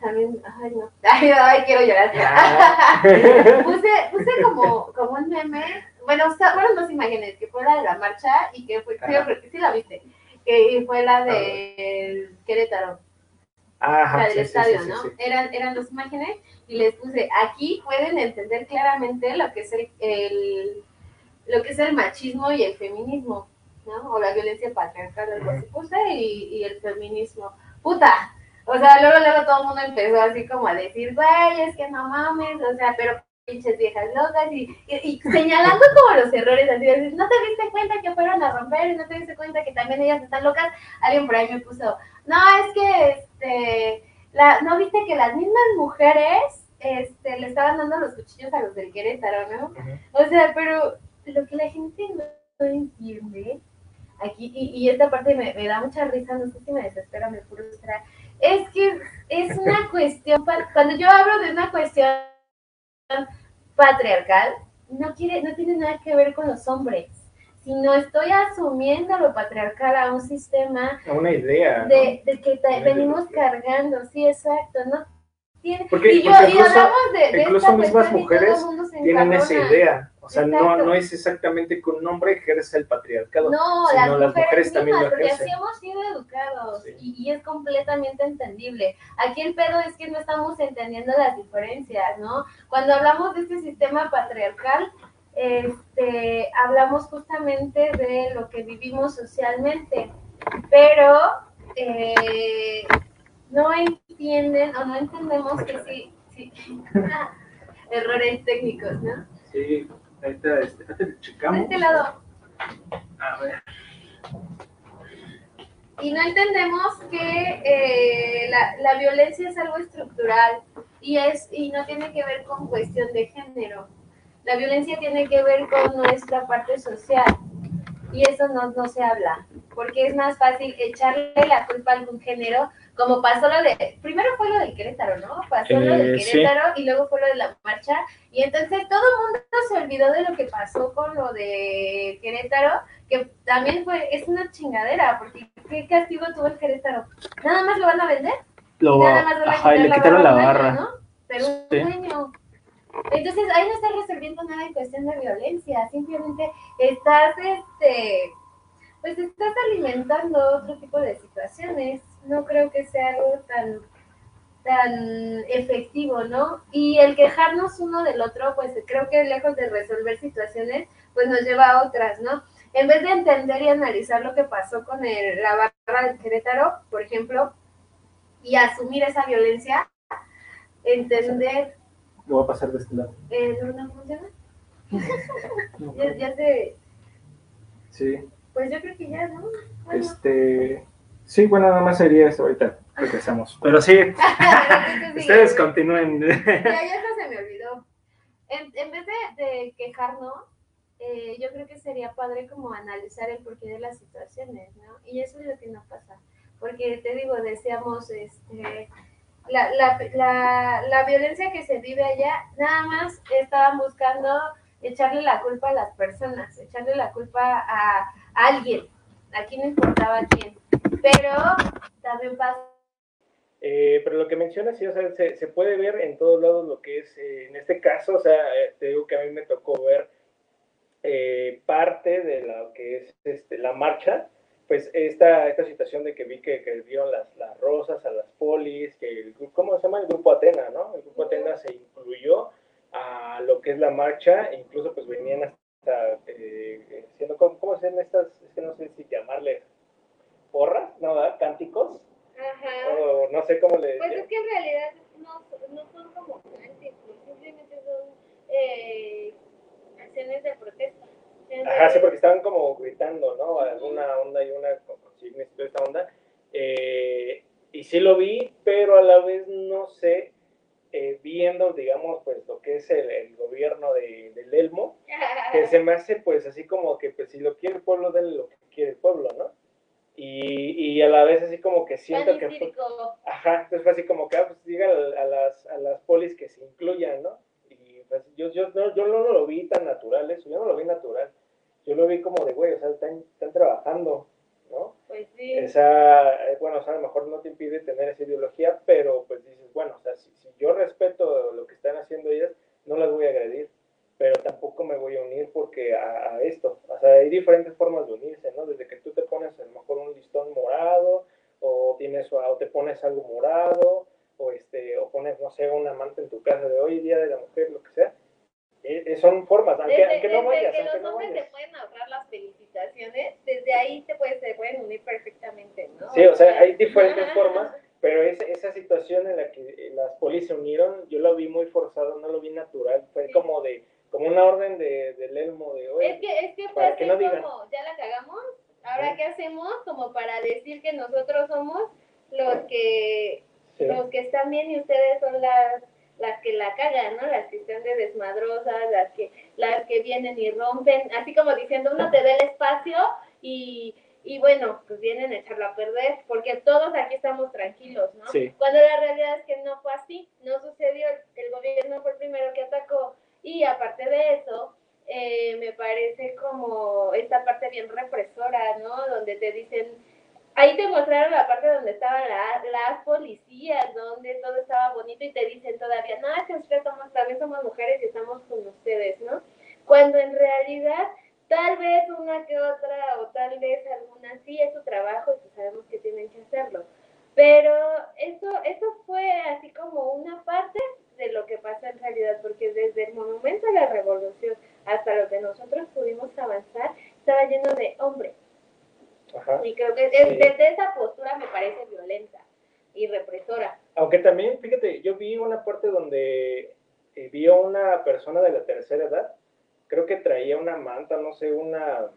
también, ay no, ay, ay quiero llorar. Puse, puse como, como un meme, bueno, o sea, fueron dos imágenes, que fue la de la marcha y que fue, creo que sí la viste, que fue la de Querétaro, Ajá, la del sí, estadio, sí, ¿no? sí. Eran, eran dos imágenes y les puse, aquí pueden entender claramente lo que es el, el- lo que es el machismo y el feminismo, ¿no? O la violencia patriarcal, algo así puse, y, y el feminismo. ¡Puta! O sea, luego, luego todo el mundo empezó así como a decir, güey, es que no mames, o sea, pero pinches viejas locas, y, y, y señalando como los errores, así de no te diste cuenta que fueron a romper, y no te diste cuenta que también ellas están locas. Alguien por ahí me puso, no, es que, este, la, ¿no viste que las mismas mujeres, este, le estaban dando los cuchillos a los del Querétaro, ¿no? O sea, pero lo que la gente no, entiende aquí, y, y esta parte me, me da mucha risa, no sé si me desespera, me frustra, es que es una cuestión, cuando yo hablo de una cuestión patriarcal, no, quiere, no tiene nada que ver con los hombres, sino estoy asumiendo lo patriarcal a un sistema Una idea. ¿no? de, de que Una venimos ideología. cargando, sí, exacto, ¿no? Tiene, Porque- y yo, porque y incluso- hablamos de, de incluso mismas y mujeres Tienen esa idea. O sea, no, Exacto. no es exactamente que un hombre ejerce el patriarcado. No, sino las, mujeres, mujeres también mismas, lo porque ejercen. así hemos sido educados Sí. y, y es completamente entendible. Aquí el pedo es que no estamos entendiendo las diferencias, ¿no? Cuando hablamos de este sistema patriarcal, este, hablamos justamente de lo que vivimos socialmente, pero eh, no entienden o no entendemos que sí, sí. errores técnicos, ¿no? Sí, ahorita, este, ahorita De checamos. este lado. A ver. Y no entendemos que eh, la, la violencia es algo estructural y, es, y no tiene que ver con cuestión de género. La violencia tiene que ver con nuestra parte social y eso no, no se habla, porque es más fácil echarle la culpa a algún género, como pasó lo de, primero fue lo del Querétaro, ¿no? Pasó lo del Eh, sí. Querétaro y luego fue lo de la marcha y entonces todo el mundo se olvidó de lo que pasó con lo de Querétaro, que también fue, es una chingadera, porque ¿qué castigo tuvo el Querétaro? Nada más lo van a vender Lo, nada más van a ajá, y le quitar quitaron la a un año, barra. ¿no? Pero un Sí. Entonces ahí no estás resolviendo nada en cuestión de violencia, simplemente estás, este, pues estás alimentando otro tipo de situaciones. No creo que sea algo tan, tan efectivo, ¿no? Y el quejarnos uno del otro, pues creo que lejos de resolver situaciones, pues nos lleva a otras, ¿no? En vez de entender y analizar lo que pasó con el, la barra de Querétaro, por ejemplo, y asumir esa violencia, entender... Lo voy a pasar de este lado. Eh, ¿No, no funciona? ya, ya se... Sí. Pues yo creo que ya, ¿no? Bueno. Este... Sí, bueno, nada más sería esto ahorita. Regresamos. Pero sí, ustedes continúen. Ya, ya se me olvidó. En, en vez de, de quejarnos, eh, yo creo que sería padre como analizar el porqué de las situaciones, ¿no? Y eso es lo que no pasa. Porque te digo, decíamos, este, la, la, la, la violencia que se vive allá, nada más estaban buscando echarle la culpa a las personas, echarle la culpa a, a alguien. Aquí no importaba quién. Pero también pasa Eh, pero lo que mencionas, sí, o sea, se, se puede ver en todos lados lo que es, eh, en este caso, o sea, eh, te digo que a mí me tocó ver eh, parte de lo que es este, la marcha, pues esta, esta situación de que vi que, que dieron las, las rosas a las polis, que el grupo, ¿cómo se llama? El grupo Atena, ¿no? El grupo Atena se incluyó a lo que es la marcha, e incluso pues venían hasta, eh, siendo, ¿cómo, ¿cómo se llaman estas? Es que no sé si llamarles porras, ¿no? ¿verdad? Cánticos, Ajá. o no sé cómo le Pues es que en realidad no, no son como cánticos, simplemente son eh, acciones de protesta. Ajá, sí, porque estaban como gritando, ¿no? Alguna onda y una con consignas y toda esta onda. Eh, y sí lo vi, pero a la vez no sé, eh, viendo, digamos, pues lo que es el, el gobierno de, del Elmo, que se me hace pues así como que pues si lo quiere el pueblo, denle lo que quiere el pueblo, ¿no? Y, y a la vez así como que siento que... Ajá, entonces fue así como que, ah, pues diga a, a las, a las polis que se incluyan, ¿no? Y pues yo, yo, no, yo no lo vi tan natural eso, yo no lo vi natural. Yo lo vi como de, güey, o sea, están, están trabajando, ¿no? Pues sí. Esa, eh, bueno, o sea, a lo mejor no te impide tener esa ideología, pero pues dices, bueno, o sea, si, si yo respeto lo que están haciendo ellas, no las voy a agredir, pero tampoco me voy a unir porque a, a esto, o sea, hay diferentes formas de unirse, ¿no? Desde que tú te pones a lo mejor un listón morado, o tienes, o te pones algo morado, o este, o pones, no sé, una manta en tu casa de hoy, Día de la Mujer, lo que sea. Eh, son formas, aunque, Desde, aunque no desde vayas, que aunque los no hombres vayas. se pueden ahorrar las felicitaciones, desde ahí te puedes, se pueden unir perfectamente, ¿no? Sí, o sea, hay diferentes formas, pero es, esa situación en la que eh, las polis se unieron, yo lo vi muy forzado, no lo vi natural, fue Sí. como de, como una orden de, del elmo de hoy. Es que, es que fue así que no digan. como, ya la cagamos, ahora qué hacemos como para decir que nosotros somos los que los que están bien y ustedes son las las que la cagan, ¿no? Las que están de desmadrosas, las que las que vienen y rompen, así como diciendo, uno te da el espacio y, y bueno, pues vienen a echarlo a perder, porque todos aquí estamos tranquilos, ¿no? Sí. Cuando la realidad es que no fue así, no sucedió, el gobierno fue el primero que atacó y aparte de eso, eh, me parece como esta parte bien represora, ¿no? Donde te dicen, ahí te mostraron la parte donde estaban la- las policías, donde todo estaba bonito y te dicen todavía, no, es que nosotros somos, también somos mujeres y estamos con ustedes, ¿no? Cuando en realidad tal vez una que otra o tal vez alguna sí es su trabajo y sabemos que tienen que hacerlo. Pero eso, eso fue así como una parte de lo que pasa en realidad, porque desde el momento de la revolución hasta lo que nosotros pudimos avanzar, estaba lleno de hombres. Ajá. Y creo que Sí. desde esa postura me parece violenta y represora. Aunque también, fíjate, yo vi una parte donde eh, vi a una persona de la tercera edad, creo que traía una manta, no sé, una,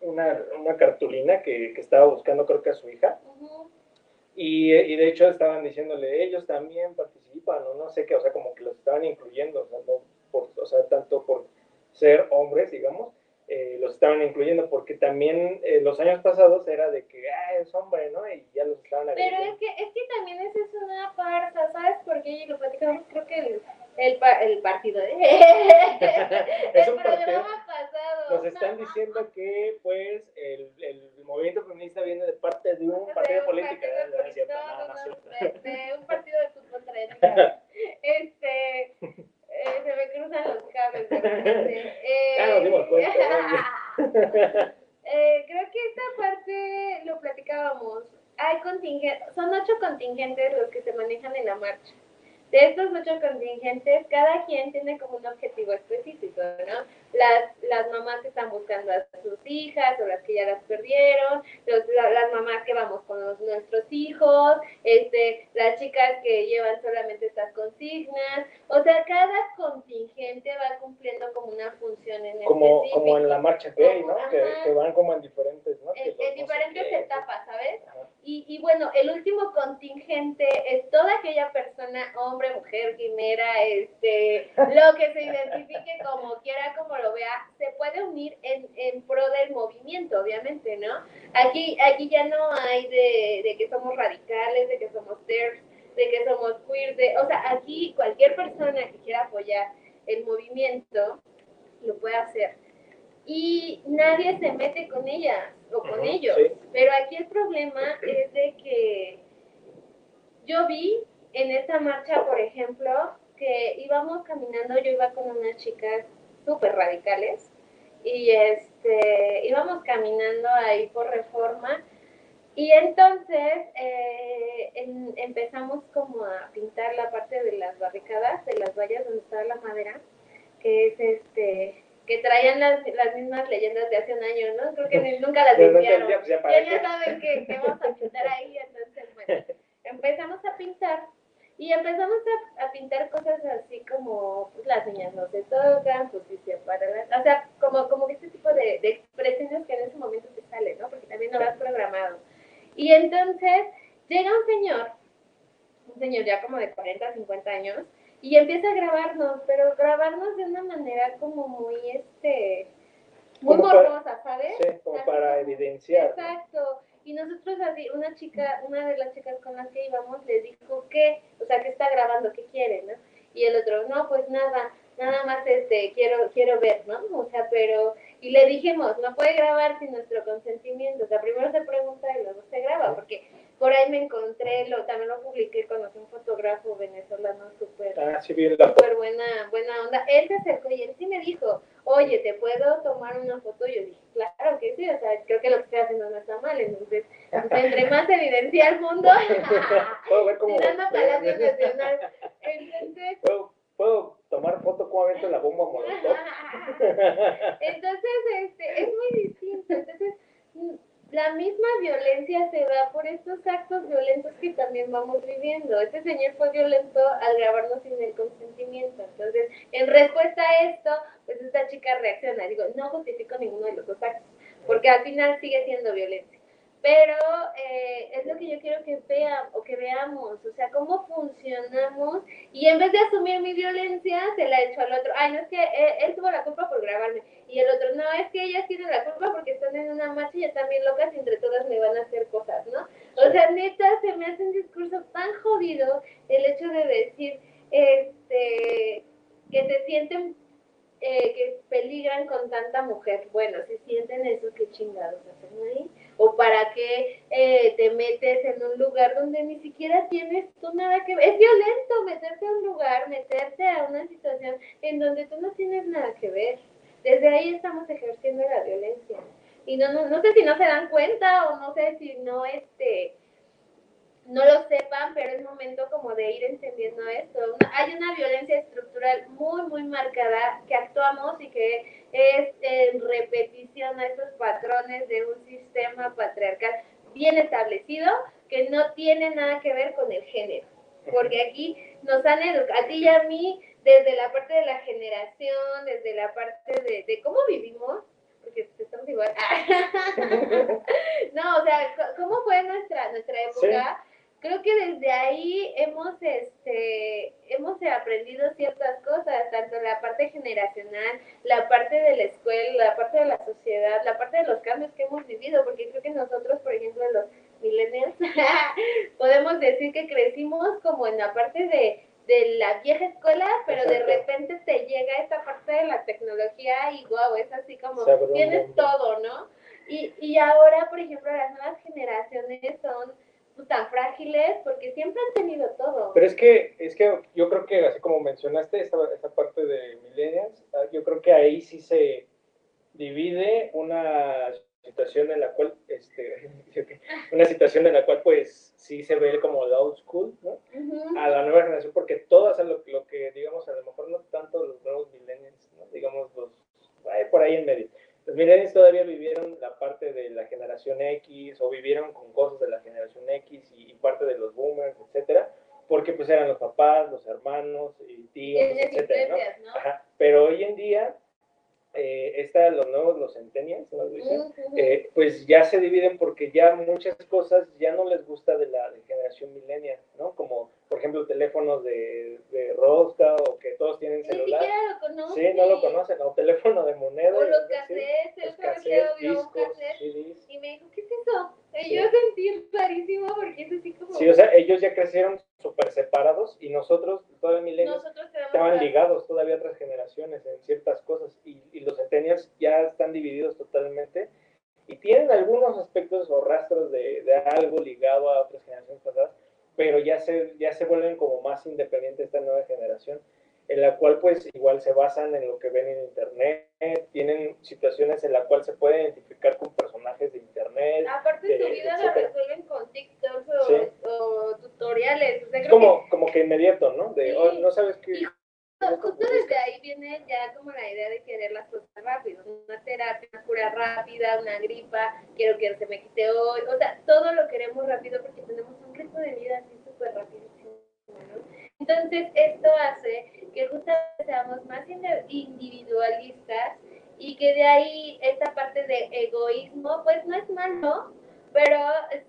una, una cartulina que, que estaba buscando, creo que a su hija. Y, y de hecho estaban diciéndole, ellos también participan, o no sé qué, o sea, como que los estaban incluyendo, o sea, no por, o sea tanto por ser hombres, digamos, eh, los estaban incluyendo, porque también eh, los años pasados era de que, ah, es hombre, ¿no? Y ya los estaban Pero es que, es que también esa es una farsa, ¿sabes por qué? Y lo platicamos, creo que el, el, el partido, ¿eh? El un partido. programa pasado. Nos están diciendo que, pues, el, el movimiento feminista viene de parte de un partido un político. de, de un partido de fútbol tradicional. Este, eh, se me cruzan los cables. Eh, Ya nos dimos cuenta, eh, creo que esta parte lo platicábamos. Hay con- contingentes, son ocho contingentes los que se manejan en la marcha. De estos ocho contingentes, cada quien tiene como un objetivo específico, ¿no? Las, las mamás que están buscando a sus hijas o las que ya las perdieron, los, las mamás que vamos con los, nuestros hijos, este, las chicas que llevan solamente estas consignas. O sea, cada contingente va cumpliendo como una función en como, específico. como en la marcha gay, ¿no? Como- Que, que van como en diferentes, ¿no? Que en, en no diferentes etapas, ¿sabes? Y, y bueno, el último contingente es toda aquella persona, hombre, mujer, quimera, este, lo que se identifique como quiera, como lo vea, se puede unir en, en pro del movimiento, obviamente, ¿no? Aquí, aquí ya no hay de, de que somos radicales, de que somos TERFs, de que somos queer, de, o sea, aquí cualquier persona que quiera apoyar el movimiento lo puede hacer. Y nadie se mete con ellas o con Ujú, ellos. sí. Pero aquí el problema es de que yo vi en esta marcha, por ejemplo, que íbamos caminando, yo iba con unas chicas súper radicales y este íbamos caminando ahí por reforma y entonces eh, en- empezamos como a pintar la parte de las barricadas, de las vallas donde estaba la madera, que es este que traían las, las mismas leyendas de hace un año, ¿no? Creo que ni- nunca las limpiaron. ya Ya, saben que, que vamos a pintar ahí, entonces, bueno, empezamos a pintar y empezamos a, a pintar cosas así como, pues las niñas no se tocan, justicia para las, o sea, como, como este tipo de, de expresiones que en ese momento te salen, ¿no? Porque también no lo has programado. Y entonces llega un señor, un señor ya como de 40, 50 años, y empieza a grabarnos, pero grabarnos de una manera como muy, este, muy morbosa, ¿sabes? Sí, como para evidenciar. Exacto. Y nosotros así, una chica, una de las chicas con las que íbamos le dijo que, o sea, que está grabando, que quiere, ¿no? Y el otro, no, pues nada, nada más este, quiero, quiero ver, ¿no? O sea, pero, y le dijimos, no puede grabar sin nuestro consentimiento, o sea, primero se pregunta y luego se graba, porque por ahí me encontré, lo, también lo publiqué, conocí un fotógrafo venezolano súper Ah, sí, súper buena, buena onda. Él se acercó y él sí me dijo, oye, ¿te puedo tomar una foto? Yo dije, claro que sí, o sea, creo que lo que estoy haciendo no está mal. Entonces, pues, entre más evidencia al mundo, Puedo ver cómo. tirando Palacio Nacional. Entonces, ¿Puedo, puedo tomar foto cómo avento la bomba molotov. entonces este, es muy distinto. Entonces, mm, la misma violencia se da por estos actos violentos que también vamos viviendo. Este señor fue violento al grabarnos sin el consentimiento. Entonces, en respuesta a esto, pues esta chica reacciona. Digo, no justifico ninguno de los dos actos, porque al final sigue siendo violencia. Pero eh, es lo que yo quiero que vean o que veamos, o sea, cómo funcionamos y en vez de asumir mi violencia, se la echo al otro. Ay, no es que eh, él tuvo la culpa por grabarme. Y el otro, no, es que ellas tienen la culpa porque están en una marcha y están bien locas y entre todas me van a hacer cosas, ¿no? O sea, neta, se me hace un discurso tan jodido el hecho de decir, este, que se sienten, eh, que peligran con tanta mujer. Bueno, si sienten eso, qué chingados hacen ahí. O para qué eh, te metes en un lugar donde ni siquiera tienes tú nada que ver. Es violento meterte a un lugar, meterte a una situación en donde tú no tienes nada que ver. Desde ahí estamos ejerciendo la violencia. Y no, no, no sé si no se dan cuenta o no sé si no, este, no lo sepan, pero es momento como de ir entendiendo esto. Hay una violencia estructural muy, muy marcada que actuamos y que es en repetición a esos patrones de un sistema patriarcal bien establecido que no tiene nada que ver con el género. Porque aquí nos han educado, a ti y a mí, desde la parte de la generación, desde la parte de, de cómo vivimos, porque estamos igual. no, o sea, ¿cómo fue nuestra, nuestra época? Creo que desde ahí hemos, este, hemos aprendido ciertas cosas, tanto la parte generacional, la parte de la escuela, la parte de la sociedad, la parte de los cambios que hemos vivido, porque creo que nosotros, por ejemplo, los millennials, podemos decir que crecimos como en la parte de, de la vieja escuela, pero de repente te llega esta parte de la tecnología y wow, es así como tienes todo, ¿no? Y, y ahora, por ejemplo, las nuevas generaciones son pues, tan frágiles porque siempre han tenido todo. Pero es que, es que yo creo que, así como mencionaste, esta, esta parte de millennials, ah, yo creo que ahí sí se divide una situación en la cual, este, una situación en la cual pues sí se ve como la old school, ¿no? Ujú. A la nueva generación, porque todas a lo, lo que, digamos, a lo mejor no tanto los nuevos millennials, ¿no? digamos, los, por ahí en medio. Los millennials todavía vivieron la parte de la generación X o vivieron con cosas de la generación X y, y parte de los boomers, etcétera, porque pues eran los papás, los hermanos y tíos, etcétera, ¿no? ¿no? Ajá. Pero hoy en día, eh, está los nuevos, los centennials, ¿no? Eh, pues ya se dividen porque ya muchas cosas ya no les gusta de la de generación millennial, ¿no? Como, por ejemplo, teléfonos de, de rosca o que todos tienen Ni celular. siquiera lo conocen. Sí, no lo conocen, o teléfono de moneda. O los cassettes, el cassettes, vio un cassette y me dijo, ¿qué es eso? Sí. yo sentí clarísimo porque es así como... Sí, o sea, ellos ya crecieron súper separados y nosotros, todavía tenemos estaban ligados todavía a otras generaciones en ciertas cosas y, y los centennials ya están divididos totalmente y tienen algunos aspectos o rastros de, de algo ligado a otras generaciones pasadas, pero ya se, ya se vuelven como más independientes esta nueva generación, en la cual pues igual se basan en lo que ven en internet, tienen situaciones en la cual se pueden identificar con personajes de internet. Aparte de- su vida la resuelven con TikToks o, Sí. o tutoriales. O sea, Es como, como que inmediato, ¿no? De, Sí. oh, no sabes qué... Y que justo desde ahí viene ya como la idea de querer las cosas rápido. Una terapia, una cura rápida, una gripa, quiero que se me quite hoy. O sea, todo lo queremos rápido porque tenemos un ritmo de vida así súper rapidísimo, ¿no? Entonces, esto hace que justamente seamos más individualistas y que de ahí esta parte de egoísmo, pues no es malo, pero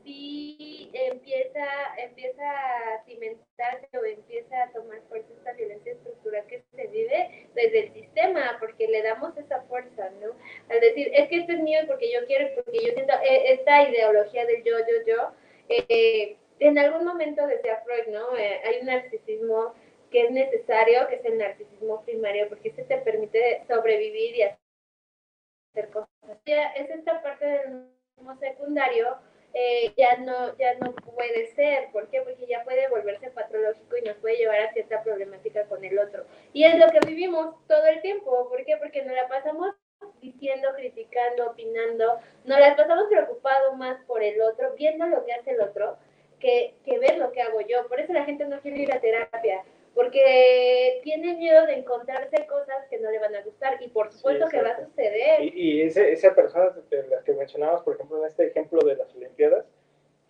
sí empieza, empieza a cimentarse o empieza a tomar fuerza esta violencia estructural que se vive desde el sistema, porque le damos esa fuerza, ¿no? Al decir, es que esto es mío porque yo quiero, porque yo siento eh, esta ideología del yo, yo, yo, eh, en algún momento decía Freud, ¿no? Eh, hay un narcisismo que es necesario, que es el narcisismo primario, porque este te permite sobrevivir y hacer cosas. Es esta parte del narcisismo secundario, eh, ya no ya no puede ser. ¿Por qué? Porque ya puede volverse patológico y nos puede llevar a cierta problemática con el otro. Y es lo que vivimos todo el tiempo. ¿Por qué? Porque nos la pasamos diciendo, criticando, opinando, nos la pasamos preocupado más por el otro, viendo lo que hace el otro, que, que ver lo que hago yo. Por eso la gente no quiere ir a terapia, porque tiene miedo de encontrarse cosas que no le van a gustar y por supuesto que va a suceder. Y, y ese, esa persona de las que mencionabas, por ejemplo, en este ejemplo de las Olimpiadas,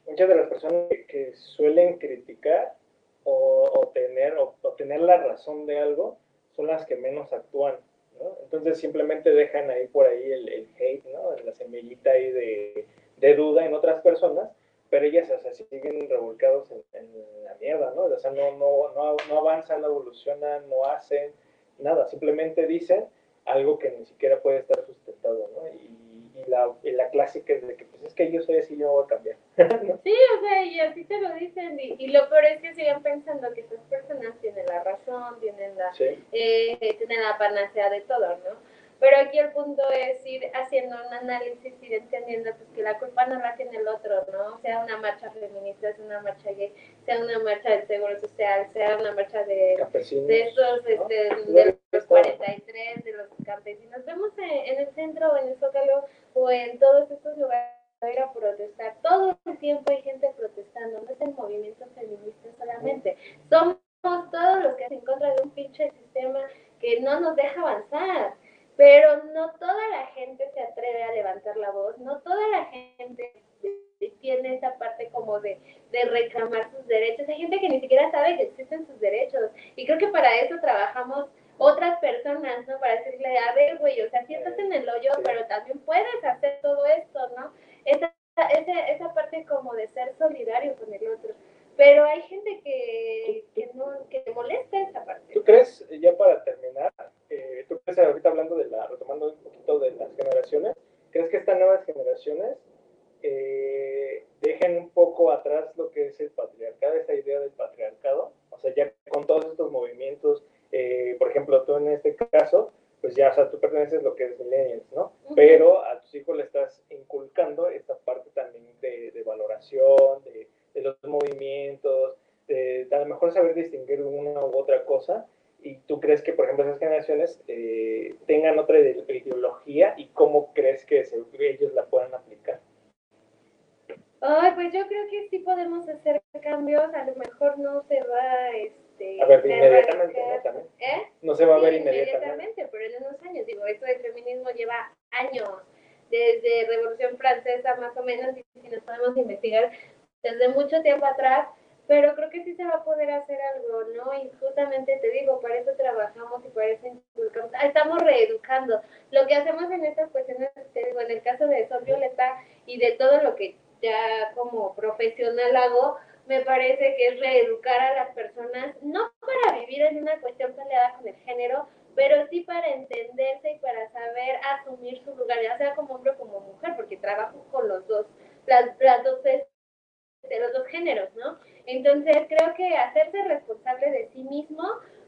muchas de las personas que, que suelen criticar o, o tener, o, o tener la razón de algo son las que menos actúan. ¿no? Entonces simplemente dejan ahí por ahí el, el hate, ¿no? la semillita ahí de, de duda en otras personas, pero ellas o sea, siguen revolcados en, en mierda, ¿no? O sea, no, no, no, no avanzan, no evolucionan, no hacen nada, simplemente dicen algo que ni siquiera puede estar sustentado, ¿no? Y, y la, y la clásica es de que, pues es que yo soy así, yo voy a cambiar. ¿no? Sí, o sea, y así te lo dicen. Y, y lo peor es que siguen pensando que esas personas tienen la razón, tienen la, Sí, eh, tienen la panacea de todo, ¿no? Pero aquí el punto es ir haciendo un análisis, ir entendiendo pues, que la culpa no la tiene el otro, ¿no? Sea una marcha feminista, sea una marcha gay, sea una marcha del seguro social, sea una marcha de, de estos, ¿no? este, Sí, de los todo. 43, de los campesinos. Vemos en, en el centro o en el Zócalo o en todos estos lugares a ir a protestar. Todo el tiempo hay gente protestando, no es el movimiento feminista solamente. Somos todos los que están en contra de un pinche sistema que no nos deja avanzar. Pero no toda la gente se atreve a levantar la voz, no toda la gente tiene esa parte como de, de reclamar sus derechos. Hay gente que ni siquiera sabe que existen sus derechos. Y creo que para eso trabajamos otras personas, ¿no? Para decirle, a ver, güey, o sea, sí estás en el hoyo, pero también puedes hacer todo esto, ¿no? Esa, esa, esa parte como de ser solidario con el otro. Pero hay gente que, que no, que le molesta esa parte. ¿Tú crees, eh, ya para terminar, eh, tú crees ahorita hablando de la, retomando un poquito de las generaciones, crees que estas nuevas generaciones eh, dejen un poco atrás lo que es el patriarcado, esa idea del patriarcado? O sea, ya con todos estos movimientos, eh, por ejemplo, tú en este caso, pues ya, o sea, tú perteneces a lo que es millennials, ¿no? Ujú. Pero a tus hijos le estás inculcando esta parte también de, de valoración, de, de los movimientos, de, de a lo mejor saber distinguir una u otra cosa. Y tú crees que, por ejemplo, esas generaciones eh, tengan otra ide- ideología y cómo crees que se- ellos la puedan Ay, pues yo creo que sí podemos hacer cambios, a lo mejor no se va este, A ver, a inmediatamente, ¿no? ¿Eh? No se va a Sí, ver inmediatamente. pero en unos años, digo, esto del feminismo lleva años, desde Revolución Francesa más o menos, y si nos podemos investigar desde mucho tiempo atrás, pero creo que sí se va a poder hacer algo, ¿no? Y justamente te digo, para eso trabajamos y para eso inculcamos, ah, estamos reeducando. Lo que hacemos en estas cuestiones, te digo, en el caso de Sol Violeta y de todo lo que ya como profesional hago, me parece que es reeducar a las personas, no para vivir en una cuestión peleada con el género, pero sí para entenderse y para saber asumir su lugar, ya sea como hombre o como mujer, porque trabajo con los dos, las, las dos, de los dos géneros, ¿no? Entonces creo que hacerse responsable de sí mismo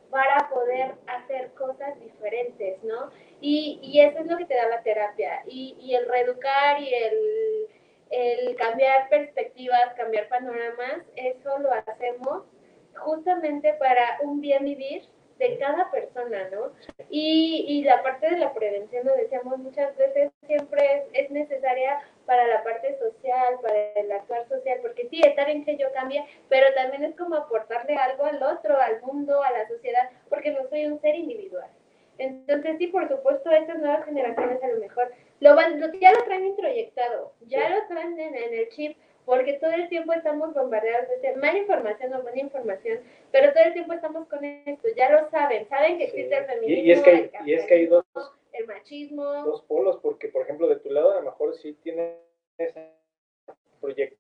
para poder hacer cosas diferentes, ¿no? Y, y eso es lo que te da la terapia, y, y el reeducar y el, el cambiar perspectivas, cambiar panoramas, eso lo hacemos justamente para un bien vivir de cada persona, ¿no? Y, y la parte de la prevención, lo decíamos muchas veces, siempre es, es necesaria para la parte social, para el actuar social, porque sí, está bien que yo cambie, pero también es como aportarle algo al otro, al mundo, a la sociedad, porque no soy un ser individual. Entonces, sí, por supuesto, estas nuevas generaciones a lo mejor lo van, lo- ya lo traen introyectado, ya lo traen en, en el chip, porque todo el tiempo estamos bombardeados de este- mala información o buena información, pero todo el tiempo estamos con esto, ya lo saben, saben que Sí. existe el Y, feminismo, y es que hay, y es que hay dos, el machismo. dos polos, porque por ejemplo de tu lado a lo mejor sí tienes proyectos,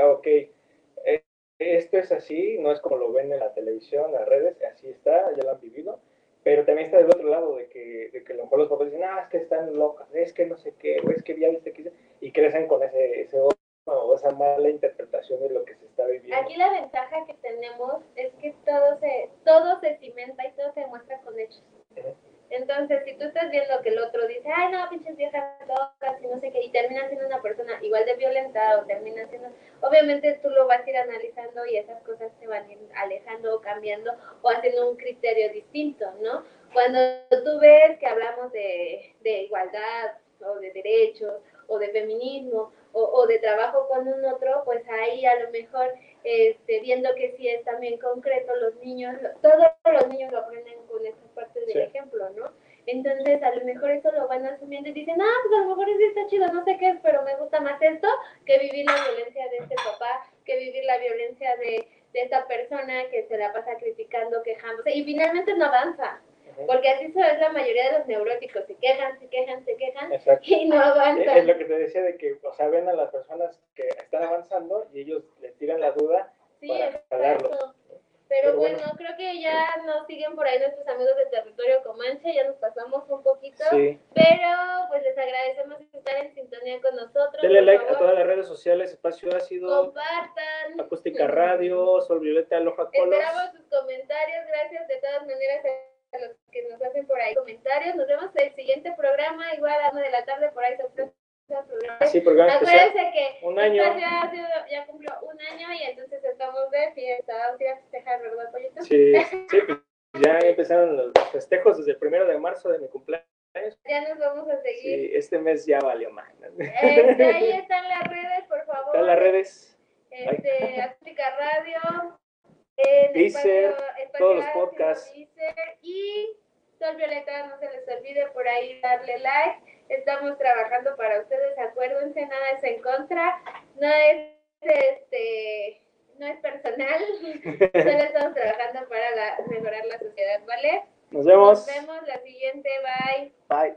ah, ok, eh, esto es así, no es como lo ven en la televisión, en las redes, así está, ya lo han vivido, pero también está del otro lado de que, de que a lo mejor los papás dicen, ah, es que están locas, es que no sé qué, o es que ya viste que hice", y crecen con ese, ese o esa mala interpretación de lo que se está viviendo. Aquí la ventaja que tenemos es que todo se, todo se cimenta y todo se demuestra con hechos. Ujú. Entonces, si tú estás viendo que el otro dice, ay, no, pinches viejas locas y no sé qué, y termina siendo una persona igual de violenta o termina siendo, obviamente tú lo vas a ir analizando y esas cosas se van a ir alejando o cambiando o haciendo un criterio distinto, ¿no? Cuando tú ves que hablamos de, de igualdad o de derechos o de feminismo o, o de trabajo con un otro, pues ahí a lo mejor este, viendo que sí es también concreto, los niños, todos los niños lo aprenden con esta parte del Sí. ejemplo, ¿no? Entonces, a lo mejor eso lo van asumiendo y dicen, ah, pues a lo mejor sí está chido, no sé qué, es, pero me gusta más esto que vivir la violencia de este papá, que vivir la violencia de, de esta persona que se la pasa criticando, quejándose, y finalmente no avanza. Porque así es la mayoría de los neuróticos, se quejan, se quejan, se quejan, Exacto. y no Es avanzan. lo que te decía de que, o sea, ven a las personas que están avanzando y ellos le tiran la duda Sí, para jalarlos. Pero Pero bueno, bueno. creo que ya nos siguen por ahí nuestros amigos de Territorio Comanche, ya nos pasamos un poquito, Sí. pero pues les agradecemos estar en sintonía con nosotros. Denle like a todas las redes sociales, Espacio Ácido, Compartan. Acústica Radio, Sol Violeta, Aloha Colos. Esperamos sus comentarios, gracias de todas maneras a los que nos hacen por ahí comentarios. Nos vemos en el siguiente programa, igual a una de la tarde por ahí sorpresa programa. Sí. Acuérdense que Un año. Ácido ya cumplió un año y entonces estamos de fiesta. Vamos a ir a festejar, ¿verdad, Pollito? Sí, sí, pues ya empezaron los festejos desde el primero de marzo de mi cumpleaños. Ya nos vamos a seguir. Sí, este mes ya valió más. Este, ahí están las redes, por favor. Están las redes. Este, Acústica Radio, en Deezer, Espacio- todos los podcasts. Deezer, y Sol Violeta, no se les olvide por ahí darle like. Estamos trabajando para ustedes, acuérdense, nada es en contra, no es este no es personal, solo estamos trabajando para la- mejorar la sociedad, ¿vale? Nos vemos. Nos vemos la siguiente, bye. Bye.